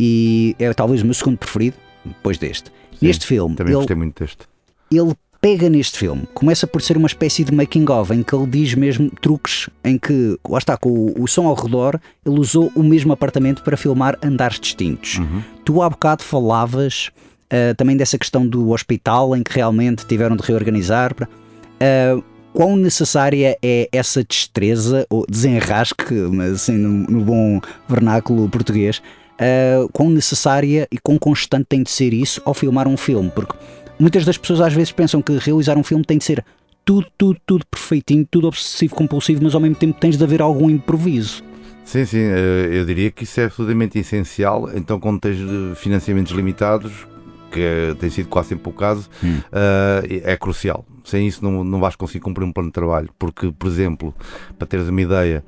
E é talvez o meu segundo preferido, depois deste. Sim, neste filme, Também ele, gostei muito deste. ele pega neste filme, começa por ser uma espécie de making of, em que ele diz mesmo truques em que, lá está, com o, o som ao redor, ele usou o mesmo apartamento para filmar andares distintos. Tu há bocado falavas ah, também dessa questão do hospital em que realmente tiveram de reorganizar. Ah, quão necessária é essa destreza, ou desenrasque, mas assim no, no bom vernáculo português, ah, quão necessária e quão constante tem de ser isso ao filmar um filme? Porque muitas das pessoas às vezes pensam que realizar um filme tem de ser tudo, tudo, tudo perfeitinho, tudo obsessivo, compulsivo, mas ao mesmo tempo tens de haver algum improviso. Sim, sim, eh, eu diria que isso é absolutamente essencial. Então, quando tens eh, financiamentos limitados, que eh, tem sido quase sempre o caso, Hum. eh, é crucial. Sem isso, não, não vais conseguir cumprir um plano de trabalho. Porque, por exemplo, para teres uma ideia,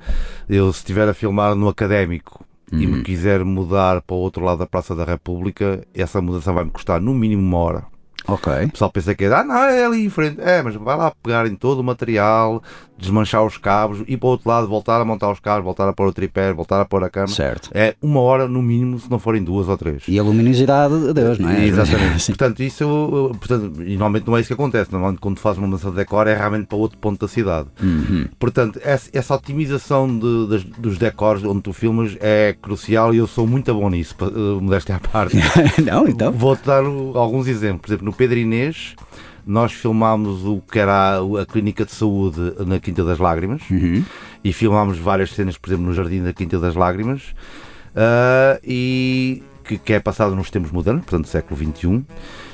eu se estiver a filmar no académico e Uhum. me quiser mudar para o outro lado da Praça da República, essa mudança vai me custar no mínimo uma hora. Ok. O pessoal pensa que é, ah, não, é ali em frente. É, mas vai lá pegar em todo o material, desmanchar os cabos, ir para o outro lado, voltar a montar os cabos, voltar a pôr o tripé, voltar a pôr a cama. Certo. É uma hora no mínimo, se não forem duas ou três. E a luminosidade, Deus, não é? Exatamente. Sim. Portanto, isso portanto, e normalmente não é isso que acontece. Normalmente, quando fazes uma mudança de decor, é realmente para outro ponto da cidade. Uhum. Portanto, essa, essa otimização de- das- dos decors onde tu filmas é crucial e eu sou muito bom nisso, uh, modéstia à parte. não, então. Vou-te dar alguns exemplos. Por exemplo, no Pedro Inês, nós filmámos o que era a, a clínica de saúde na Quinta das Lágrimas Uhum. e filmámos várias cenas, por exemplo, no Jardim da Quinta das Lágrimas, ah, e que, que é passado nos tempos modernos, portanto, século XXI.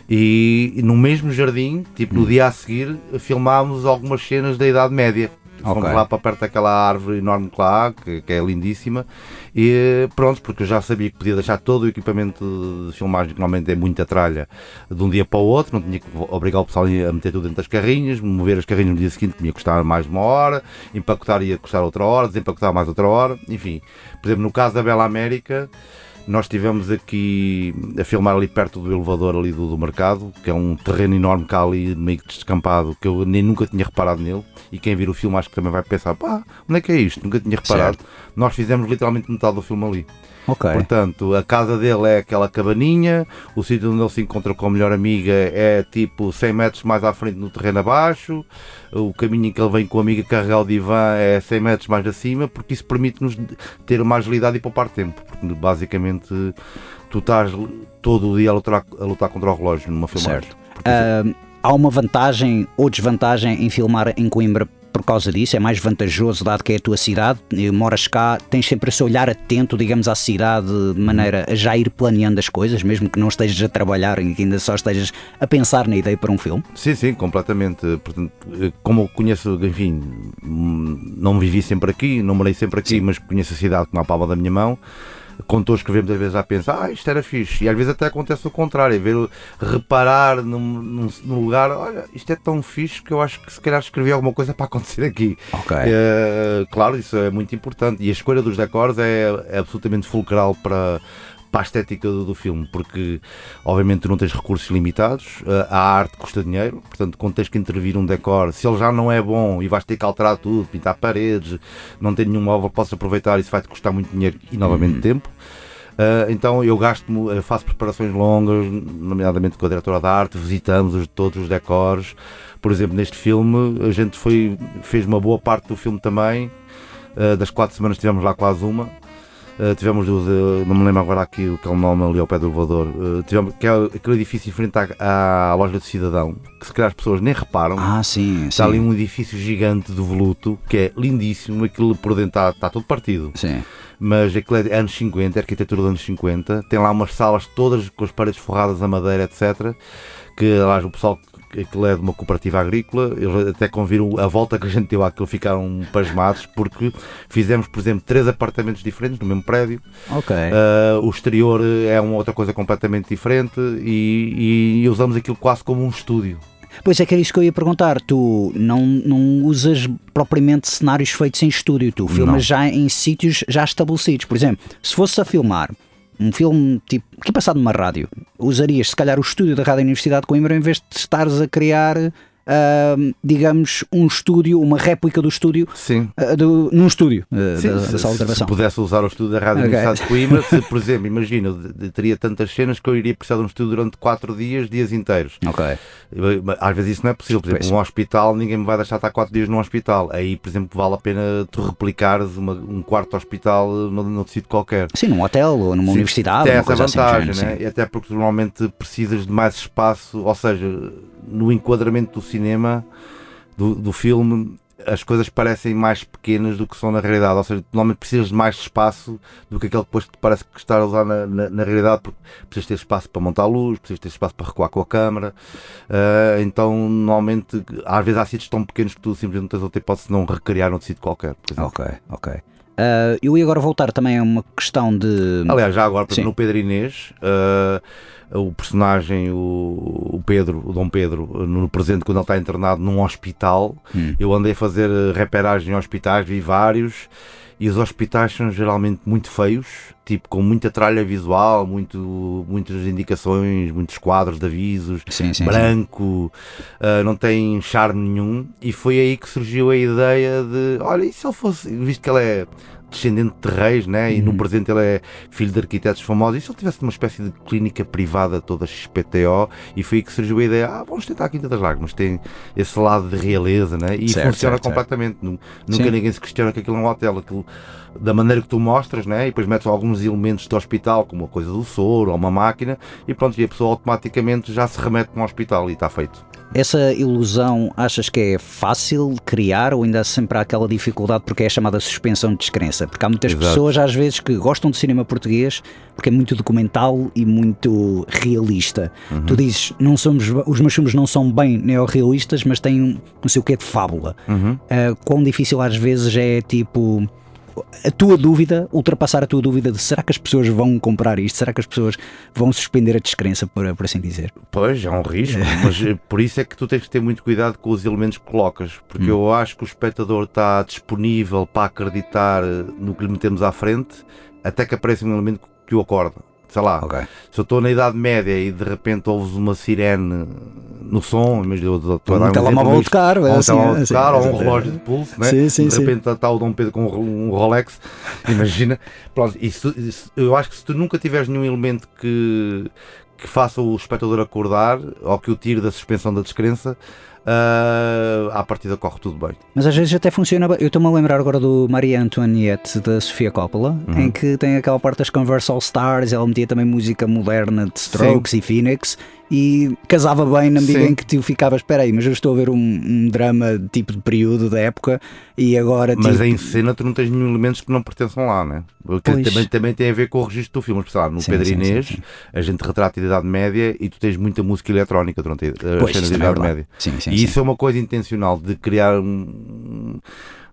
E, no mesmo jardim, tipo Hum. no dia a seguir, filmámos algumas cenas da Idade Média. Fomos lá para perto daquela árvore enorme que lá há, que, que é lindíssima, e pronto, porque eu já sabia que podia deixar todo o equipamento de filmagem, que normalmente é muita tralha, de um dia para o outro, não tinha que obrigar o pessoal a meter tudo dentro das carrinhas, mover as carrinhas no dia seguinte tinha que custar mais uma hora, empacotar ia custar outra hora, desempacotar mais outra hora, enfim. Por exemplo, no caso da Bela América, nós estivemos aqui a filmar ali perto do elevador ali do, do mercado, que é um terreno enorme cá ali, meio que descampado, que eu nem nunca tinha reparado nele. E quem vir o filme acho que também vai pensar, pá, onde é que é isto? Nunca tinha reparado. Nós fizemos literalmente metade do filme ali. Ok. Portanto, a casa dele é aquela cabaninha, o sítio onde ele se encontra com a melhor amiga é tipo 100 metros mais à frente no terreno abaixo, o caminho em que ele vem com a amiga carregar o divã é 100 metros mais acima, porque isso permite-nos ter uma agilidade e poupar tempo, porque basicamente tu estás todo o dia a lutar, a lutar contra o relógio numa filmagem. Certo. Porque Ah, há uma vantagem ou desvantagem em filmar em Coimbra por causa disso? É mais vantajoso, dado que é a tua cidade, e moras cá, tens sempre esse olhar atento, digamos, à cidade, de maneira a já ir planeando as coisas, mesmo que não estejas a trabalhar e que ainda só estejas a pensar na ideia para um filme? Sim, sim, completamente. Portanto, eh, como conheço, enfim, hum, não vivi sempre aqui, não morei sempre aqui, Sim. mas conheço a cidade com a palma da minha mão. Quando estou a escrever, muitas vezes já penso, ah, isto era fixe. E às vezes até acontece o contrário, é ver, reparar num, num, num lugar, olha, isto é tão fixe que eu acho que se calhar escrevi alguma coisa para acontecer aqui. Ok. Eh, claro, isso é muito importante. E a escolha dos decors é, é absolutamente fulcral para, para a estética do, do filme, porque obviamente não tens recursos limitados, eh, a arte custa dinheiro, portanto, quando tens que intervir um decor, se ele já não é bom e vais ter que alterar tudo, pintar paredes, não tem nenhum móvel que possas aproveitar, isso vai-te custar muito dinheiro e novamente tempo. Uh, então eu gasto eu faço preparações longas, nomeadamente com a diretora de arte, visitamos os- todos os decors. Por exemplo, neste filme a gente foi, fez uma boa parte do filme também. Uh, das quatro semanas tivemos lá quase uma. Uh, tivemos, os, uh, não me lembro agora aqui o que é o nome ali ao pé do elevador. Uh, tivemos, que é aquele edifício em frente à, à loja do cidadão, que se calhar as pessoas nem reparam. Ah, sim, Está ali sim. um edifício gigante de voluto, que é lindíssimo, aquilo por dentro está, está todo partido Sim. mas aquilo é anos 50, é arquitetura dos anos 50, tem lá umas salas todas com as paredes forradas a madeira, etc. Que lá o pessoal que aquilo é de uma cooperativa agrícola, eles até quando viram a volta que a gente deu àquilo ficaram pasmados porque fizemos, por exemplo, três apartamentos diferentes no mesmo prédio. Ok. Ah, o exterior é uma outra coisa completamente diferente e, e usamos aquilo quase como um estúdio. Pois é que era isso que eu ia perguntar. Tu não, não usas propriamente cenários feitos em estúdio, tu filmas Não. já em sítios já estabelecidos. Por exemplo, se fosse a filmar um filme tipo que passado numa rádio, usarias se calhar o estúdio da Rádio Universidade de Coimbra em vez de estares a criar, ah, digamos, um estúdio, uma réplica do estúdio. Sim. ah, do, num estúdio ah, Sim, da, se, da sala de se gravação. pudesse usar o estúdio da Rádio Ok. Universidade de Coimbra, se, por exemplo, imagina, eu de- de- teria tantas cenas que eu iria precisar de um estúdio durante 4 dias, dias inteiros. Ok. Às vezes isso não é possível. Por exemplo, Pois. um hospital, ninguém me vai deixar estar 4 dias num hospital. Aí, por exemplo, vale a pena tu replicares uma- um quarto hospital num, sítio qualquer. Sim, num hotel ou numa Sim, universidade, Tem essa assim. vantagem, género, né? sim. E até porque normalmente precisas de mais espaço, ou seja, no enquadramento do cinema, do, do filme, as coisas parecem mais pequenas do que são na realidade. Ou seja, normalmente precisas de mais espaço do que aquele que depois te parece que está a usar na, na, na realidade, porque precisas ter espaço para montar a luz, precisas ter espaço para recuar com a câmara. Ah, então, normalmente, às vezes há sítios tão pequenos que tu simplesmente não tens outra hipótese de não recriar noutro sítio qualquer. Ok, ok. Ah, eu ia agora voltar também a uma questão de. Aliás, já agora, Sim. no Pedro Inês, eh, o personagem, o, o Pedro, o Dom Pedro, no presente, quando ele está internado num hospital, Hum. eu andei a fazer eh, reperagem em hospitais, vi vários, e os hospitais são geralmente muito feios, tipo com muita tralha visual, muito, muitas indicações, muitos quadros de avisos, Sim, sim, sim. branco, uh, não tem charme nenhum. E foi aí que surgiu a ideia de: olha, e se ele fosse, visto que ele é descendente de reis, né? e no Uhum. presente ele é filho de arquitetos famosos, e se ele tivesse uma espécie de clínica privada toda XPTO? E foi aí que surgiu a ideia: ah, vamos tentar a Quinta das Lágrimas, tem esse lado de realeza, né? e Certo, funciona certo, certo. completamente. Nu- Nunca Sim. ninguém se questiona que aquilo é um hotel. Aquilo, da maneira que tu mostras, né? e depois metes alguns elementos do hospital, como a coisa do soro ou uma máquina, e pronto, e a pessoa automaticamente já se remete para um hospital e está feito. Essa ilusão achas que é fácil criar ou ainda sempre há aquela dificuldade porque é a chamada suspensão de descrença? Porque há muitas Exato. pessoas às vezes que gostam de cinema português porque é muito documental e muito realista. Uhum. Tu dizes, não somos, os meus filmes não são bem neorrealistas, mas têm um não sei o que de fábula. Uhum. Uh, quão difícil às vezes é tipo a tua dúvida, ultrapassar a tua dúvida de será que as pessoas vão comprar isto? Será que as pessoas vão suspender a descrença, por, por assim dizer? Pois, é um risco, mas eh, por isso é que tu tens que ter muito cuidado com os elementos que colocas, porque eu acho que o espectador está disponível para acreditar eh, no que lhe metemos à frente, até que apareça um elemento que o acorda. Sei lá, Ok. se eu estou na Idade Média e de repente ouves uma sirene no som, imagina, eu estou a Um dar telemóvel exemplo, a tocar, ou um assim, telemóvel a assim, tocar, ou um assim. relógio de pulso, né? Sim, sim, de repente está o Dom Pedro com um Rolex, imagina. Pronto, se- se- eu acho que se tu nunca tiveres nenhum elemento que, que faça o espectador acordar ou que o tire da suspensão da descrença, ah, à partida corre tudo bem. Mas às vezes até funciona. Eu estou-me a lembrar agora do Maria Antoinette da Sofia Coppola, Uhum. em que tem aquela parte das Converse All Stars, ela metia também música moderna de Strokes e Phoenix e casava bem na medida Sim. em que tu ficavas, espera aí, mas eu estou a ver um, um drama tipo de período da época e agora Mas tipo, em cena tu não tens nenhum elementos que não pertençam lá, né? Pois. também, também tem a ver com o registro do filme. Mas, sei lá, no Sim, Pedro sim, sim, Inês, sim. a gente retrata a Idade Média e tu tens muita música eletrónica durante a- as Pois, cenas isso da é Idade verdade. Média. E sim. isso é uma coisa intencional de criar um.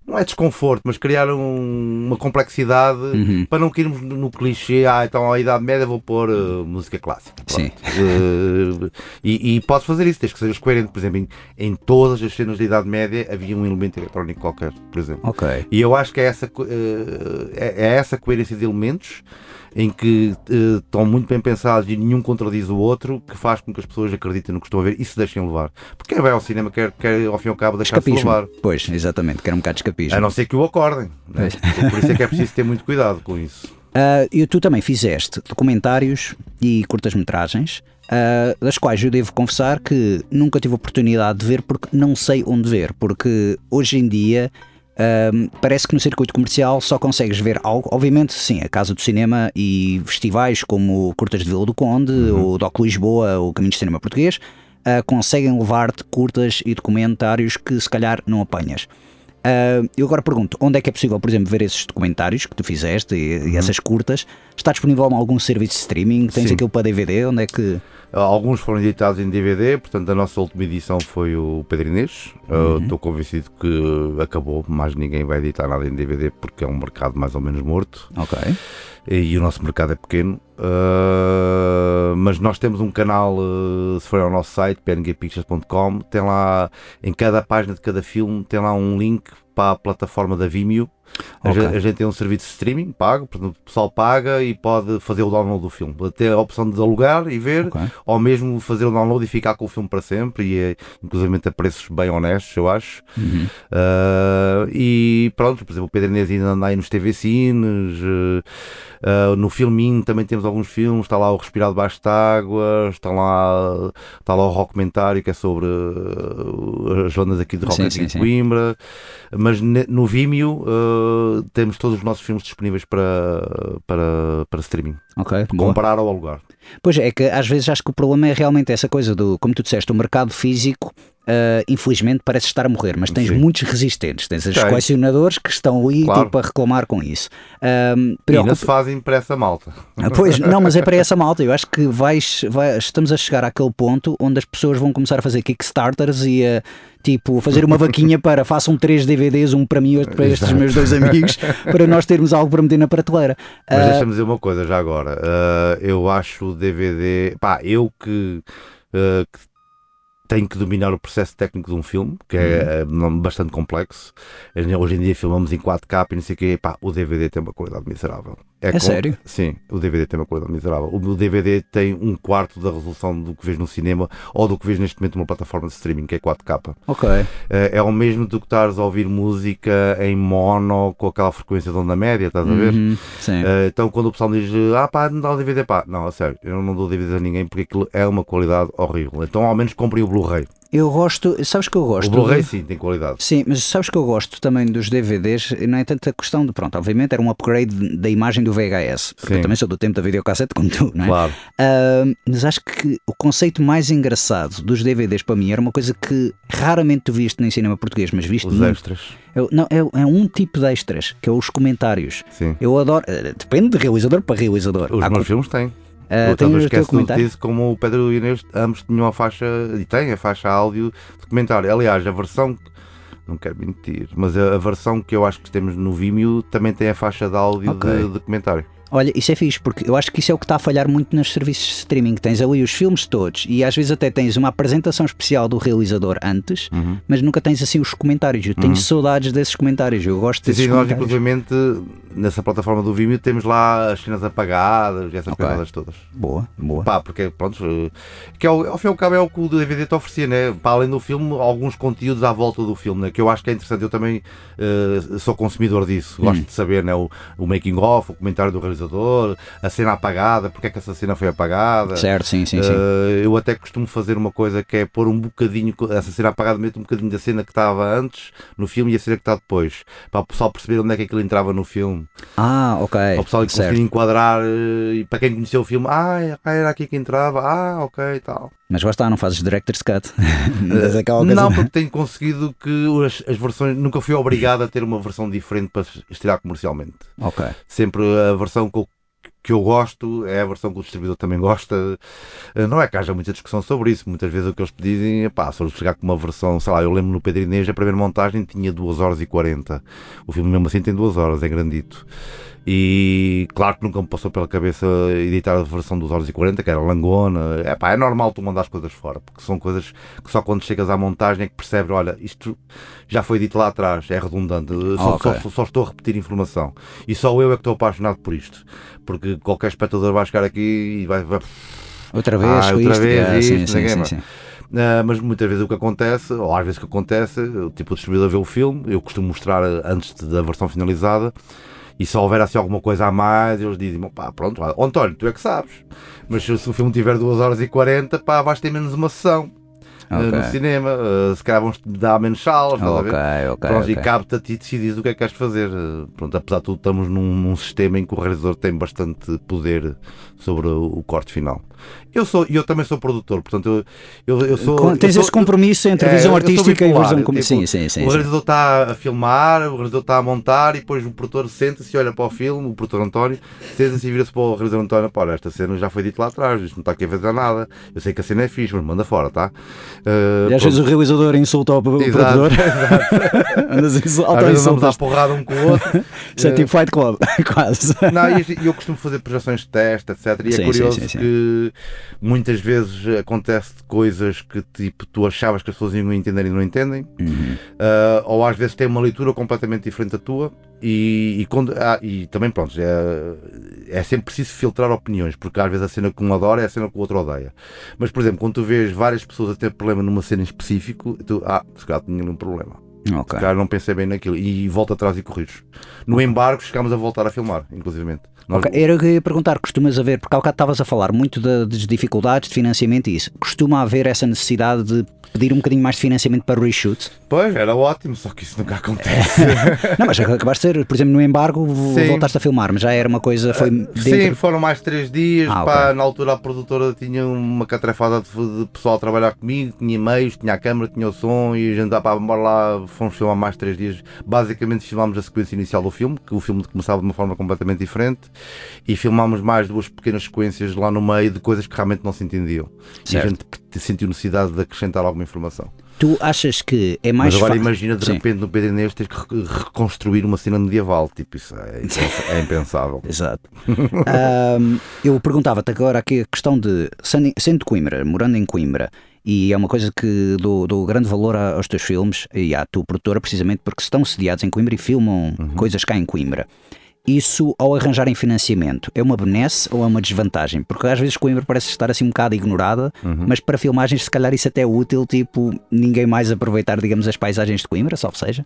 Não é desconforto, mas criar um- uma complexidade Uhum. para não cairmos no, clichê. Ah, então a Idade Média vou pôr uh, música clássica. Pronto. Sim. Uh, e, e podes fazer isso, tens que ser coerente. Por exemplo, em, em todas as cenas da Idade Média havia um elemento eletrónico qualquer, por exemplo. Ok. E eu acho que é essa, eh, é é essa coerência de elementos em que eh, estão muito bem pensados e nenhum contradiz o outro que faz com que as pessoas acreditem no que estão a ver e se deixem levar. Porque quem vai ao cinema quer, quer ao fim e ao cabo deixar-se levar. Pois, exatamente, que era um bocado de escapismo. A não ser que o acordem. né? Por isso é que é preciso ter muito cuidado com isso. Ah, e tu também fizeste documentários e curtas-metragens, ah, das quais eu devo confessar que nunca tive oportunidade de ver porque não sei onde ver, porque hoje em dia ah, parece que no circuito comercial só consegues ver algo, obviamente sim, a Casa do Cinema e festivais como Curtas de Vila do Conde, o Doc Lisboa, o Caminho de Cinema Português, ah, conseguem levar-te curtas e documentários que se calhar não apanhas. Ah, eu agora pergunto, onde é que é possível, por exemplo, ver esses documentários que tu fizeste e, e essas curtas? Está disponível em algum serviço de streaming? Tens Sim. aquilo para DVD? Onde é que. Alguns foram editados em DVD, portanto a nossa última edição foi o Pedro Inês. Uh, Estou convencido que acabou, mas ninguém vai editar nada em DVD porque é um mercado mais ou menos morto. Ok. e o nosso mercado é pequeno. Uh, mas nós temos um canal, uh, se for ao nosso site, pngpictures.com, tem lá, em cada página de cada filme, tem lá um link para a plataforma da Vimeo. A, Ok. gente, a gente tem um serviço de streaming pago, portanto o pessoal paga e pode fazer o download do filme. Tem a opção de alugar e ver, Ok. ou mesmo fazer o download e ficar com o filme para sempre, e é, inclusive a preços bem honestos, eu acho. Uhum. Uh, e pronto, por exemplo, o Pedro Inês ainda anda aí nos TV Cines. uh, uh, no Filminho também temos alguns filmes. Está lá o Respirar Debaixo de Água. Está lá, está lá o Rockumentário que é sobre as zonas aqui de Rock Sim, sim, de. Coimbra. Mas no Vimeo temos todos os nossos filmes disponíveis para, para, para streaming. Ok. boa. Comprar ou alugar. Pois é, que às vezes acho que o problema é realmente essa coisa do, como tu disseste, o mercado físico. ah, infelizmente parece estar a morrer, mas tens Sim. muitos resistentes. Tens os colecionadores que estão ali Claro. tipo, a reclamar com isso. Ah, E preocupa- se fazem para essa malta. Ah, Pois, não, mas é para essa malta. Eu acho que vais, vai- estamos a chegar àquele ponto onde as pessoas vão começar a fazer Kickstarters e a tipo fazer uma vaquinha para façam três DVDs, um para mim e outro para estes Exato. meus dois amigos, para nós termos algo para meter na prateleira. Mas Ah, deixa-me dizer uma coisa já agora. Uh, eu acho o DVD. Pá, eu que, uh, que tenho que dominar o processo técnico de um filme, que é Uhum. uh, bastante complexo. Hoje em dia filmamos em 4K e não sei o quê. Pá, o DVD tem uma qualidade miserável. É sério? Sim, o DVD tem uma qualidade miserável. O DVD tem um quarto da resolução do que vês no cinema ou do que vês neste momento numa plataforma de streaming, que é 4K. ok. Eh, é o mesmo do que estares a ouvir música em mono com aquela frequência de onda média, estás a ver? Uhum, sim. Eh, então quando o pessoal me diz ah pá, não dá o DVD, pá, não, a sério, eu não dou DVD a ninguém porque aquilo é uma qualidade horrível. Então ao menos comprem o Blu-ray. Eu gosto, sabes que eu gosto. O Blu-ray sim, tem qualidade. Sim, mas sabes que eu gosto também dos DVDs, não é tanta questão de, pronto, obviamente era um upgrade da imagem do VHS, porque Sim. eu também sou do tempo da videocassete como tu, não é? Claro. Ah, mas acho que o conceito mais engraçado dos DVDs para mim era uma coisa que raramente tu viste nem cinema português, mas viste Os muito. extras. Eu- não, é, é um tipo de extras, que é os comentários. Sim. Eu adoro, eh, depende de realizador para realizador. Os Há meus co- filmes têm. Ah, eu tem o teu comentário? como o Pedro e o Inês ambos tinham a faixa e têm a faixa áudio de comentário. Aliás, a versão não quero mentir, mas a, versão que eu acho que temos no Vimeo também tem a faixa de áudio Ok. de, comentário. Olha, isso é fixe, porque eu acho que isso é o que está a falhar muito nos serviços de streaming. Tens ali os filmes todos e às vezes até tens uma apresentação especial do realizador antes, Uhum. mas nunca tens assim os comentários. Eu tenho saudades desses comentários, eu gosto Sim, desses sim, nós comentários. inclusivamente nessa plataforma do Vimeo temos lá as cenas apagadas e essas Ok. coisas todas. Boa, boa. Pá, porque pronto, que ao, ao fim e ao cabo é o que o DVD te oferecia, né? Para além do filme, alguns conteúdos à volta do filme, né? Que eu acho que é interessante. Eu também eh, sou consumidor disso, gosto de saber, né? O, o making of, o comentário do realizador, a cena apagada, porque é que essa cena foi apagada. Certo, sim, sim, sim. Eh, eu até costumo fazer uma coisa que é pôr um bocadinho, essa cena apagada, meto um bocadinho da cena que estava antes no filme e a cena que está depois, para o pessoal perceber onde é que aquilo entrava no filme. Ah, ok. Para o pessoal conseguir enquadrar eh, e para quem conheceu o filme, ah, era aqui que entrava, ah, ok e tal. Mas lá está, não fazes director's cut. Não aquela coisa- Não, porque tenho conseguido que as, as versões, nunca fui obrigado a ter uma versão diferente para estrear comercialmente. Ok. Sempre a versão que eu, que eu gosto é a versão que o distribuidor também gosta. Eh, Não é que haja muita discussão sobre isso. Muitas vezes o que eles pedem é pá, se eu chegar com uma versão, sei lá, eu lembro no Pedro Inês, a primeira montagem tinha 2 horas e 40. O filme mesmo assim tem 2 horas, é grandito. E claro que nunca me passou pela cabeça editar a versão dos horas e 40, que era langona. É pá, é normal tu mandar as coisas fora, porque são coisas que só quando chegas à montagem é que percebes, olha, isto já foi dito lá atrás, é redundante, só, ok. só- só estou a repetir informação. E só eu é que estou apaixonado por isto, porque qualquer espectador vai chegar aqui e vai. vai Outra vez, Ah, outra isto? vez Ah, isto, sim, sim, sim, sim. ah, mas muitas vezes o que acontece, ou às vezes o que acontece, tipo o distribuidor vê o filme, eu costumo mostrar antes de- da versão finalizada, e se houver assim alguma coisa a mais, eles dizem, pá, pronto, António, tu é que sabes, mas se, se o filme tiver 2 horas e 40, pá, vais ter menos uma sessão. Eh, Ok. No cinema, eh, se calhar vamos dar menos salas, estás a ver? Ok, ok. Pronto, ok. e cabe-te a ti decidir o que é que queres fazer. Eh, Pronto, apesar de tudo, estamos num, num sistema em que o realizador tem bastante poder sobre o, o corte final. Eu, sou, eu também sou produtor, portanto, eu, eu, eu sou. Com- eu Tens sou- esse compromisso entre é, visão eu sou artística e bipolar, visão eu, como. tipo, sim, sim, sim. O realizador está a filmar, o realizador está a montar e depois o produtor senta-se e olha para o filme, o produtor António, senta-se e vira-se para o realizador António: pá, esta cena já foi dito lá atrás, isto não está aqui a fazer nada. Eu sei que a cena é fixe, mas manda fora, tá? Eh, E às pronto. vezes o realizador insulta o produtor. Andas Às vezes andamos à porrada um com o outro. Isso é Eh, tipo Fight Club, quase. Não, e eu costumo fazer projeções de teste, etc. E Sim, é curioso sim, sim, que muitas vezes acontece coisas que tipo, tu achavas que as pessoas iam entender e não entendem, Uhum. Ah, ou às vezes tem uma leitura completamente diferente da tua. E, e, quando- ah, e também, pronto, é, é sempre preciso filtrar opiniões, porque às vezes a cena que um adora é a cena que o outro odeia. Mas, por exemplo, quando tu vês várias pessoas a ter problema numa cena em específico, tu, ah, se calhar tinha um problema. Ok. Se calhar não pensei bem naquilo. E volto atrás e corrijo. No embargo, chegámos a voltar a filmar, inclusivamente. Nós- Ok, Era o que eu ia perguntar, costumas haver, porque há bocado estavas a falar muito da- das dificuldades de financiamento e isso. Costuma haver essa necessidade de pedir um bocadinho mais de financiamento para reshoots? Pois, era ótimo, só que isso nunca acontece. Não, mas acabaste de ser, por exemplo, no embargo Sim. voltaste a filmar, mas já era uma coisa, foi Sim, dentro. foram mais três dias. Ah, pá, ok. Na altura a produtora tinha uma catrefada de, de pessoal a trabalhar comigo, tinha e-mails, tinha a câmera, tinha o som e a gente, ah, pá, bora lá, fomos filmar mais três dias. Basicamente filmámos a sequência inicial do filme, que o filme começava de uma forma completamente diferente, e filmámos mais duas pequenas sequências lá no meio de coisas que realmente não se entendiam. E Certo. a gente sentiu necessidade de acrescentar alguma informação. Tu achas que é mais Mas agora fa- imagina de Sim. repente no Inês ter que re- reconstruir uma cena medieval, tipo, isso é, é impensável. Exato. Ahm, eu perguntava-te agora aqui a questão de sendo de Coimbra, morando em Coimbra, e é uma coisa que dou, dou grande valor aos teus filmes e à tua produtora, precisamente porque estão sediados em Coimbra e filmam coisas cá em Coimbra. Isso, ao arranjarem financiamento, é uma benesse ou é uma desvantagem? Porque às vezes Coimbra parece estar assim um bocado ignorada, mas para filmagens, se calhar, isso até é útil, tipo, ninguém mais aproveitar, digamos, as paisagens de Coimbra, salvo seja.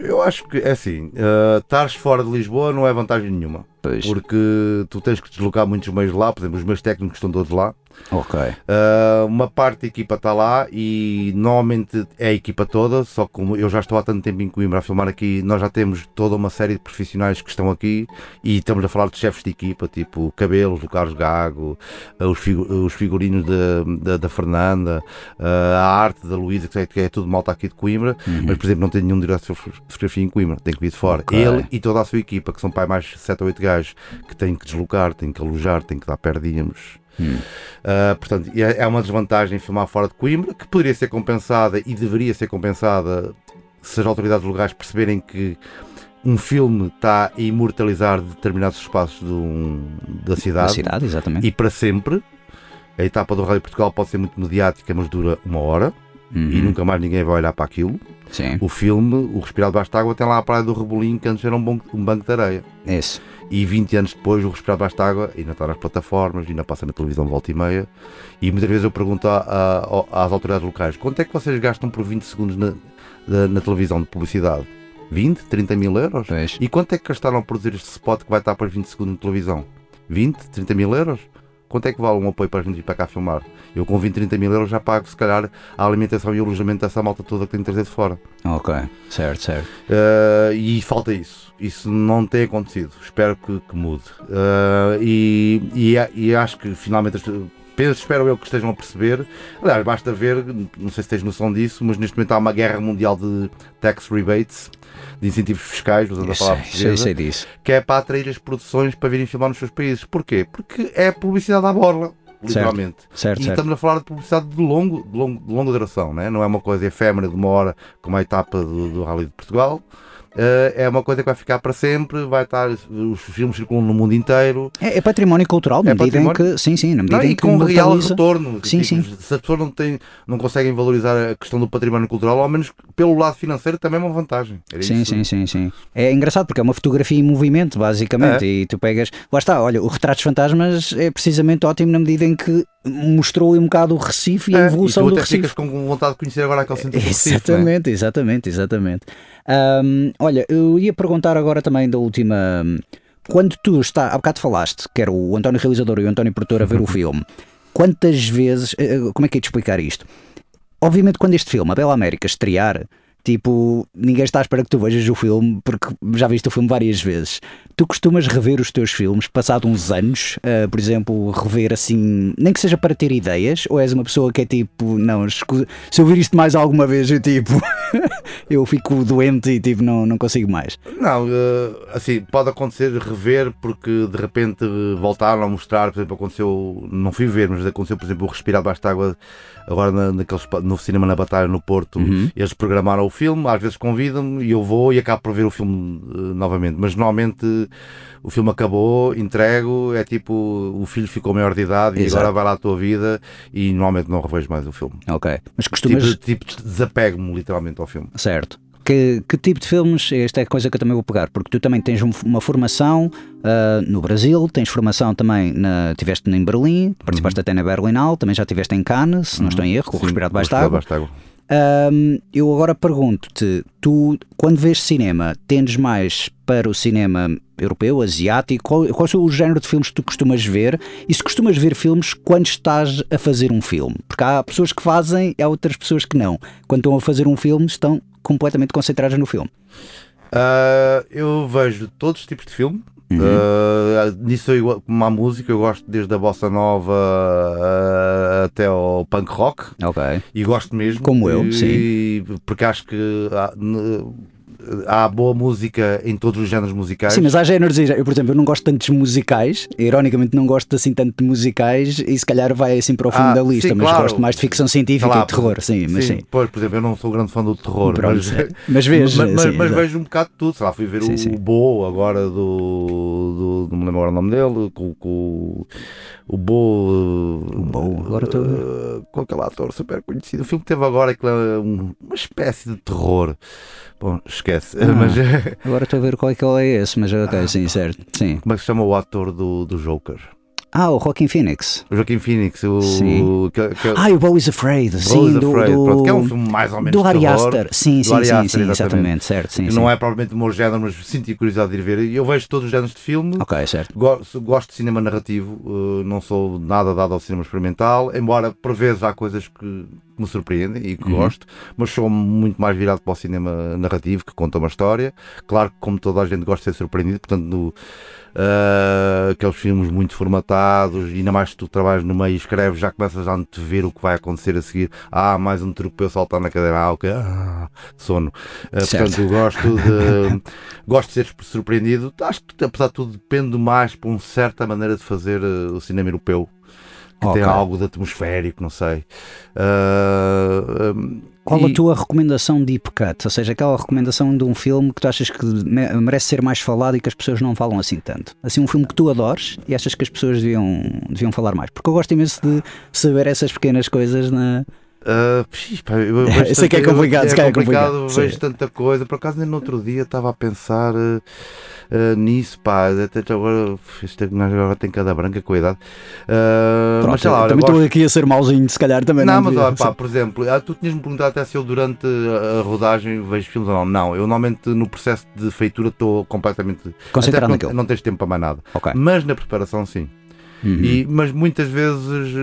Eu acho que é assim, uh, estares fora de Lisboa não é vantagem nenhuma. Pois. porque tu tens que deslocar muitos meios lá, por exemplo, os meus técnicos estão todos lá. Ok. Uh, uma parte da equipa está lá e normalmente é a equipa toda, só que como eu já estou há tanto tempo em Coimbra a filmar aqui, nós já temos toda uma série de profissionais que estão aqui e estamos a falar de chefes de equipa, tipo Cabelos, do Carlos Gago, uh, os, figu os, figurinos da, da, Fernanda, uh, a arte da Luísa, que, é, que é tudo malta aqui de Coimbra, uhum. mas por exemplo não tem nenhum diretor de fotografia em Coimbra, tem que vir de fora. Okay. Ele e toda a sua equipa, que são pai mais 7 ou 8 gajos, que têm que deslocar, têm que alojar, têm que dar perdíamos Hum. Uh, portanto, é, é uma desvantagem filmar fora de Coimbra, que poderia ser compensada e deveria ser compensada se as autoridades locais perceberem que um filme está a imortalizar determinados espaços de um, da cidade, da cidade exatamente. e para sempre. A etapa do Rádio Portugal pode ser muito mediática, mas dura uma hora uhum. e nunca mais ninguém vai olhar para aquilo. Sim. O filme, O Respirar Debaixo de Água, tem lá a Praia do Rebolim, que antes era um, bom, um banco de areia. Isso e 20 anos depois o Respirar Debaixo Água ainda está nas plataformas, ainda passa na televisão volta e meia e muitas vezes eu pergunto a, a, às autoridades locais quanto é que vocês gastam por 20 segundos na, na, na televisão de publicidade? 20, 30 mil euros? Pois. E quanto é que gastaram a produzir este spot que vai estar para 20 segundos na televisão? 20, 30 mil euros? Quanto é que vale um apoio para a gente ir para cá filmar? Eu com 20, 30 mil euros já pago, se calhar, a alimentação e o alojamento dessa malta toda que que trazer de fora. Ok, certo, certo. Uh, e falta isso. Isso não tem acontecido. Espero que, que mude. Uh, e, e, e, acho que finalmente penso, espero eu que estejam a perceber. Aliás, basta ver, não sei se tens noção disso, mas neste momento há uma guerra mundial de tax rebates de incentivos fiscais, usando a palavra sei, sei disso. que é para atrair as produções para virem filmar nos seus países. Porquê? Porque é publicidade à borla literalmente. Certo, certo, e certo. estamos a falar de publicidade de, longo, de, longo, de longa duração, né? não é uma coisa efêmera de uma hora como a etapa do, do Rally de Portugal. Uh, é uma coisa que vai ficar para sempre, vai estar, os filmes circulam no mundo inteiro. É, é património cultural, na é medida em que, sim, sim, na medida não, em e que com real retorno. Sim, tipo, sim. Se as pessoas não, têm, não conseguem valorizar a questão do património cultural, ao menos pelo lado financeiro também é uma vantagem. Era sim, isso. sim, sim, sim. É engraçado porque é uma fotografia em movimento, basicamente, é. e tu pegas, lá está, olha, o Retratos Fantasmas é precisamente ótimo na medida em que mostrou um bocado o Recife e a é, evolução e tu do Recife. ficas com vontade de conhecer agora aquele centro do Recife. Exatamente, exatamente, exatamente. Um, olha, eu ia perguntar agora também da última. Quando tu está, há bocado falaste, que era o António Realizador e o António Produtor a ver o filme, quantas vezes. Eh, eh, como é que é de explicar isto? Obviamente, quando este filme, A Bela América, estrear, Tipo, ninguém está à espera que tu vejas o filme, porque já viste o filme várias vezes. Tu costumas rever os teus filmes, passado uns anos, uh, por exemplo, rever assim, nem que seja para ter ideias, ou és uma pessoa que é tipo, não, se eu vir isto mais alguma vez, eu tipo, eu fico doente e tipo, não, não consigo mais. Não, uh, assim, pode acontecer rever porque de repente voltaram a mostrar, por exemplo, aconteceu, não fui ver, mas aconteceu, por exemplo, o Respirar Baixo de Água agora na, naqueles, no cinema na Batalha no Porto, uhum. eles programaram o filme, às vezes convidam-me e eu vou e acabo por ver o filme uh, novamente. Mas normalmente o filme acabou, entrego, é tipo o filho ficou maior de idade Exato. e agora vai lá a tua vida e normalmente não revejo mais o filme. Ok. Mas costumas. Tipo, tipo desapego-me literalmente ao filme. Certo. Que, que, tipo de filmes? Esta é a coisa que eu também vou pegar, porque tu também tens uma formação uh, no Brasil, tens formação também, na, tiveste em Berlim, participaste uhum. até na Berlinal, também já estiveste em Cannes, se uhum. não estou em erro, com o Respirar Debaixo d'Água. Eu agora pergunto-te, tu quando vês cinema, tendes mais para o cinema europeu, asiático? Qual, qual é o género de filmes que tu costumas ver? E se costumas ver filmes quando estás a fazer um filme? Porque há pessoas que fazem e há outras pessoas que não. Quando estão a fazer um filme, estão completamente concentradas no filme? Uh, eu vejo todos os tipos de filme. Uhum. Uh, nisso, eu, como a música, eu gosto desde a bossa nova uh, até ao punk rock. Ok. E gosto mesmo. Como eu, e, sim. Porque acho que há boa música em todos os géneros musicais. Sim, mas há géneros. Eu, por exemplo, eu não gosto tanto de musicais, ironicamente não gosto assim tanto de musicais e se calhar vai assim para o fundo ah, da lista, sim, mas claro. gosto mais de ficção científica claro, e terror, sim, mas sim. Pois, por exemplo, eu não sou grande fã do terror, Pronto, mas, mas vejo. mas, sim, mas vejo um bocado de tudo. Sei lá, fui ver o, o Bo agora do, do. Não me lembro agora o nome dele, com, com o Bo. O Bo, agora estou. Uh, com aquele ator super conhecido. O filme que teve agora é uma espécie de terror. Bom, esquece. Ah, mas, agora estou a ver qual é que é esse, mas ok, ah, sim, certo. Sim. Como é que se chama o ator do, do Joker? Ah, o Joaquin Phoenix. O Joaquim Phoenix, o. Sim. Que, que, Ah, o Bo is Afraid, Bo sim, is do, Afraid, do, pronto, que é um filme mais ou menos do Ari Aster. Sim, sim, Ari sim, Aster, sim, exatamente. exatamente, certo, sim, que sim. não é provavelmente o meu género, mas senti curiosidade de ir ver. Eu vejo todos os géneros de filme. Ok, certo. Gosto, gosto de cinema narrativo, eh, não sou nada dado ao cinema experimental, embora por vezes há coisas que me surpreendem e que Uhum. gosto, mas sou muito mais virado para o cinema narrativo, que conta uma história. Claro que, como toda a gente, gosta de ser surpreendido, portanto, no, eh, aqueles filmes muito formatados, e ainda mais se tu trabalhas no meio e escreves, já começas a antever o que vai acontecer a seguir. Ah, mais um truque para eu saltar na cadeira, ah, ok, ah, sono. Certo. portanto, eu gosto de, gosto de ser surpreendido. Acho que, apesar de tudo, depende mais para uma certa maneira de fazer eh, o cinema europeu. Que Ok. tem algo de atmosférico, não sei. Ah, um, Qual e- a tua recomendação deep cut? Ou seja, aquela recomendação de um filme que tu achas que me- merece ser mais falado e que as pessoas não falam assim tanto? Assim, um filme que tu adores e achas que as pessoas deviam, deviam falar mais? Porque eu gosto imenso de saber essas pequenas coisas na. Ah, pix, pá, eu vejo Eu sei que é complicado, é se calhar é complicado, complicado, vejo sim. tanta coisa. Por acaso, nem no outro dia estava a pensar ah, ah, nisso, pá. Até agora, este gajo agora tem cada branca com a idade. Ah, Pronto, mas sei lá, olha, também gosto- estou aqui a ser mauzinho, se calhar também não. Não, mas devia. olha, pá, por exemplo, ah, tu tinhas-me perguntado até se eu durante a rodagem vejo filmes ou não. Não, eu normalmente no processo de feitura estou completamente Concentrado até naquilo. não, não tens tempo para mais nada. Ok. Mas na preparação, sim. Uhum. E, mas muitas vezes,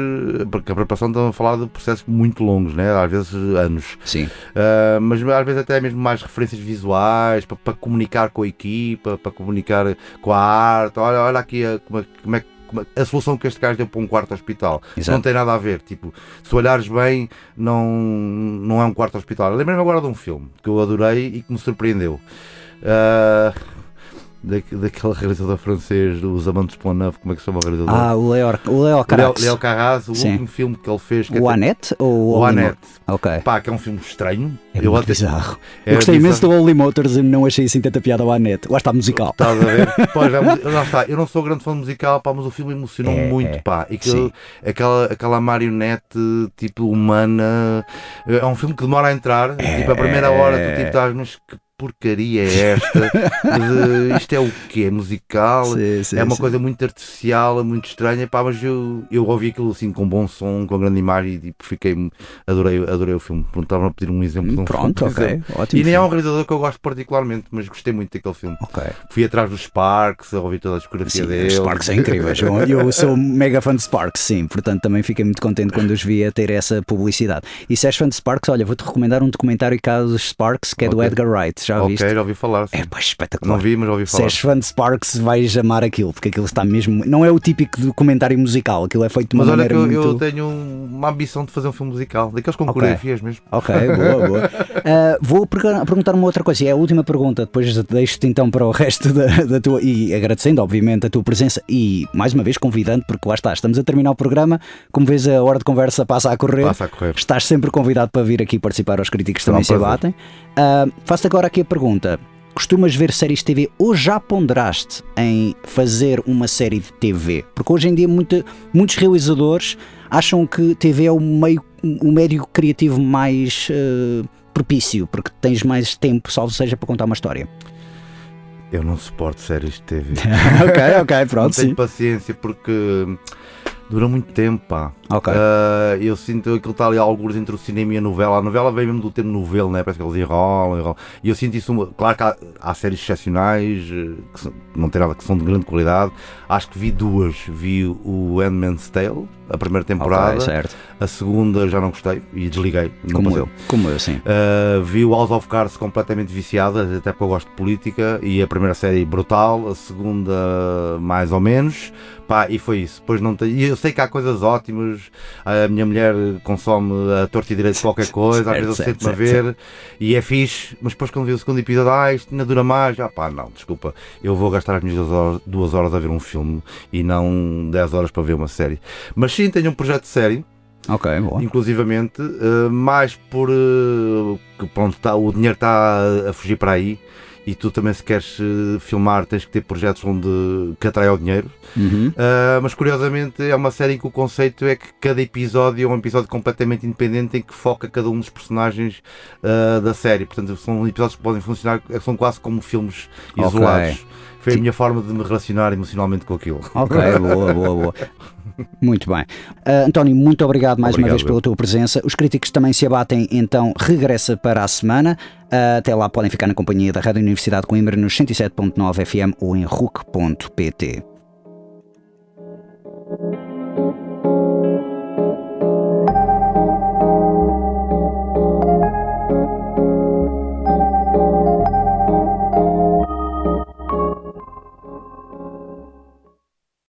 eh, porque a preparação estamos a falar de processos muito longos, né? às vezes anos. Sim. Ah, mas às vezes até mesmo mais referências visuais para, para comunicar com a equipa, para comunicar com a arte. Olha, olha aqui a, como, é, como é que- é- a solução que este gajo deu para um quarto hospital. Exato. Não tem nada a ver. Tipo, se olhares bem, não, não é um quarto hospital. Lembrei-me agora de um filme que eu adorei e que me surpreendeu. Ah, da, daquele realizador francês, Os Amantes Pont Neuf, como é que se chama o realizador? Ah, o Leo, o Leo Leo, Carax. Leo Carras, o Sim. último filme que ele fez. Que O é Annette ou o. Mo- Ok. Pá, que é um filme estranho. É eu muito bizarro. é eu gostei imenso bizarro. do Holy Motors e não achei assim tanta piada ao Annette. Lá está musical. Estás a ver? Pois, é, lá está. Eu não sou grande fã de musical, pá, mas o filme emocionou-me É, muito, é. pá. E Sim. que, aquela, aquela marionete, tipo, humana. É um filme que demora a entrar. Tipo, a primeira hora tu tipo, estás, mas que porcaria é esta? De- isto é o quê? É musical? Sim, sim, é uma sim. coisa muito artificial, muito estranha, pá, mas eu, eu ouvi aquilo assim com bom som, com grande imagem e tipo, fiquei, adorei, adorei o filme. Pronto, Estavam a pedir um exemplo de um Pronto, filme. ok. exemplo. Ótimo. E nem é um realizador que eu gosto particularmente, mas gostei muito daquele filme. Ok. Fui atrás dos Sparks, a ouvir toda a discografia Sim, dele. os Sparks é incrível. Eu sou mega fã de Sparks, sim. Portanto, também fiquei muito contente quando os vi a ter essa publicidade. E se és fã de Sparks, olha, vou-te recomendar um documentário cá dos Sparks que é do Ok. Edgar Wright. Já Ok, viste? já ouvi falar. sim. É pá, espetacular. Não vi, mas ouvi Se falar. és fã de Sparks, vais amar aquilo, porque aquilo está mesmo. Não é o típico documentário musical, aquilo é feito de uma Mas olha que maneira eu, muito. eu tenho uma ambição de fazer um filme musical, daqueles com Ok. coreografias mesmo. Ok, boa, boa. Ah, vou pergun- perguntar uma outra coisa, e é a última pergunta, depois deixo-te então para o resto da, da tua. E agradecendo, obviamente, a tua presença e mais uma vez convidando, porque lá está, estamos a terminar o programa, como vês, a hora de conversa passa a correr. Passa a correr. Estás sempre convidado para vir aqui participar aos críticos Será também um se abatem. Ah, Faço agora aqui a pergunta: costumas ver séries de TV ou já ponderaste em fazer uma série de TV? Porque hoje em dia muita- muitos realizadores acham que TV é o meio, o médio criativo mais ah, propício, porque tens mais tempo, salvo seja para contar uma história. Eu não suporto séries de TV. ok, ok, não pronto, tenho sim. paciência porque dura muito tempo, pá. Ok. Ah, eu sinto aquilo está ali alguns entre o cinema e a novela. A novela vem mesmo do termo novelo, né? Parece que eles enrolam, enrolam. E eu sinto isso. Claro que há, há séries excepcionais eh, que são- não tem nada que são de grande qualidade. Acho que vi duas. Vi o Handman's Tale, a primeira temporada. Ok, certo. a segunda já não gostei e desliguei. Como passei. eu, como eu, sim. Uh, vi o House of Cards completamente viciada, até porque eu gosto de política, e a primeira série brutal, a segunda mais ou menos, pá, e foi isso. Depois não. E eu sei que há coisas ótimas, a minha mulher consome a torta e direito de qualquer coisa, às vezes eu sento-me a ver, e é fixe, mas depois quando vi o segundo episódio, ah, isto ainda dura mais, ah pá, não, desculpa, eu vou gastar as minhas duas horas, duas horas a ver um filme e não 10 horas para ver uma série. Mas sim, tenho um projeto de série, Ok, boa. inclusivamente, eh, mais por eh, que pronto, tá, o dinheiro está a fugir para aí e tu também se queres eh, filmar tens que ter projetos onde que atraia o dinheiro. Uhum. Eh, mas curiosamente é uma série em que o conceito é que cada episódio é um episódio completamente independente em que foca cada um dos personagens eh, da série. Portanto, são episódios que podem funcionar, são quase como filmes Ok. isolados. Foi a minha forma de me relacionar emocionalmente com aquilo. Ok, boa, boa, boa. Muito bem. Uh, António, muito obrigado mais obrigado, uma vez pela tua presença. Os críticos também se abatem, então regressa para a semana. Uh, até lá podem ficar na companhia da Rádio Universidade de Coimbra nos 107.9 FM ou em RUC.pt.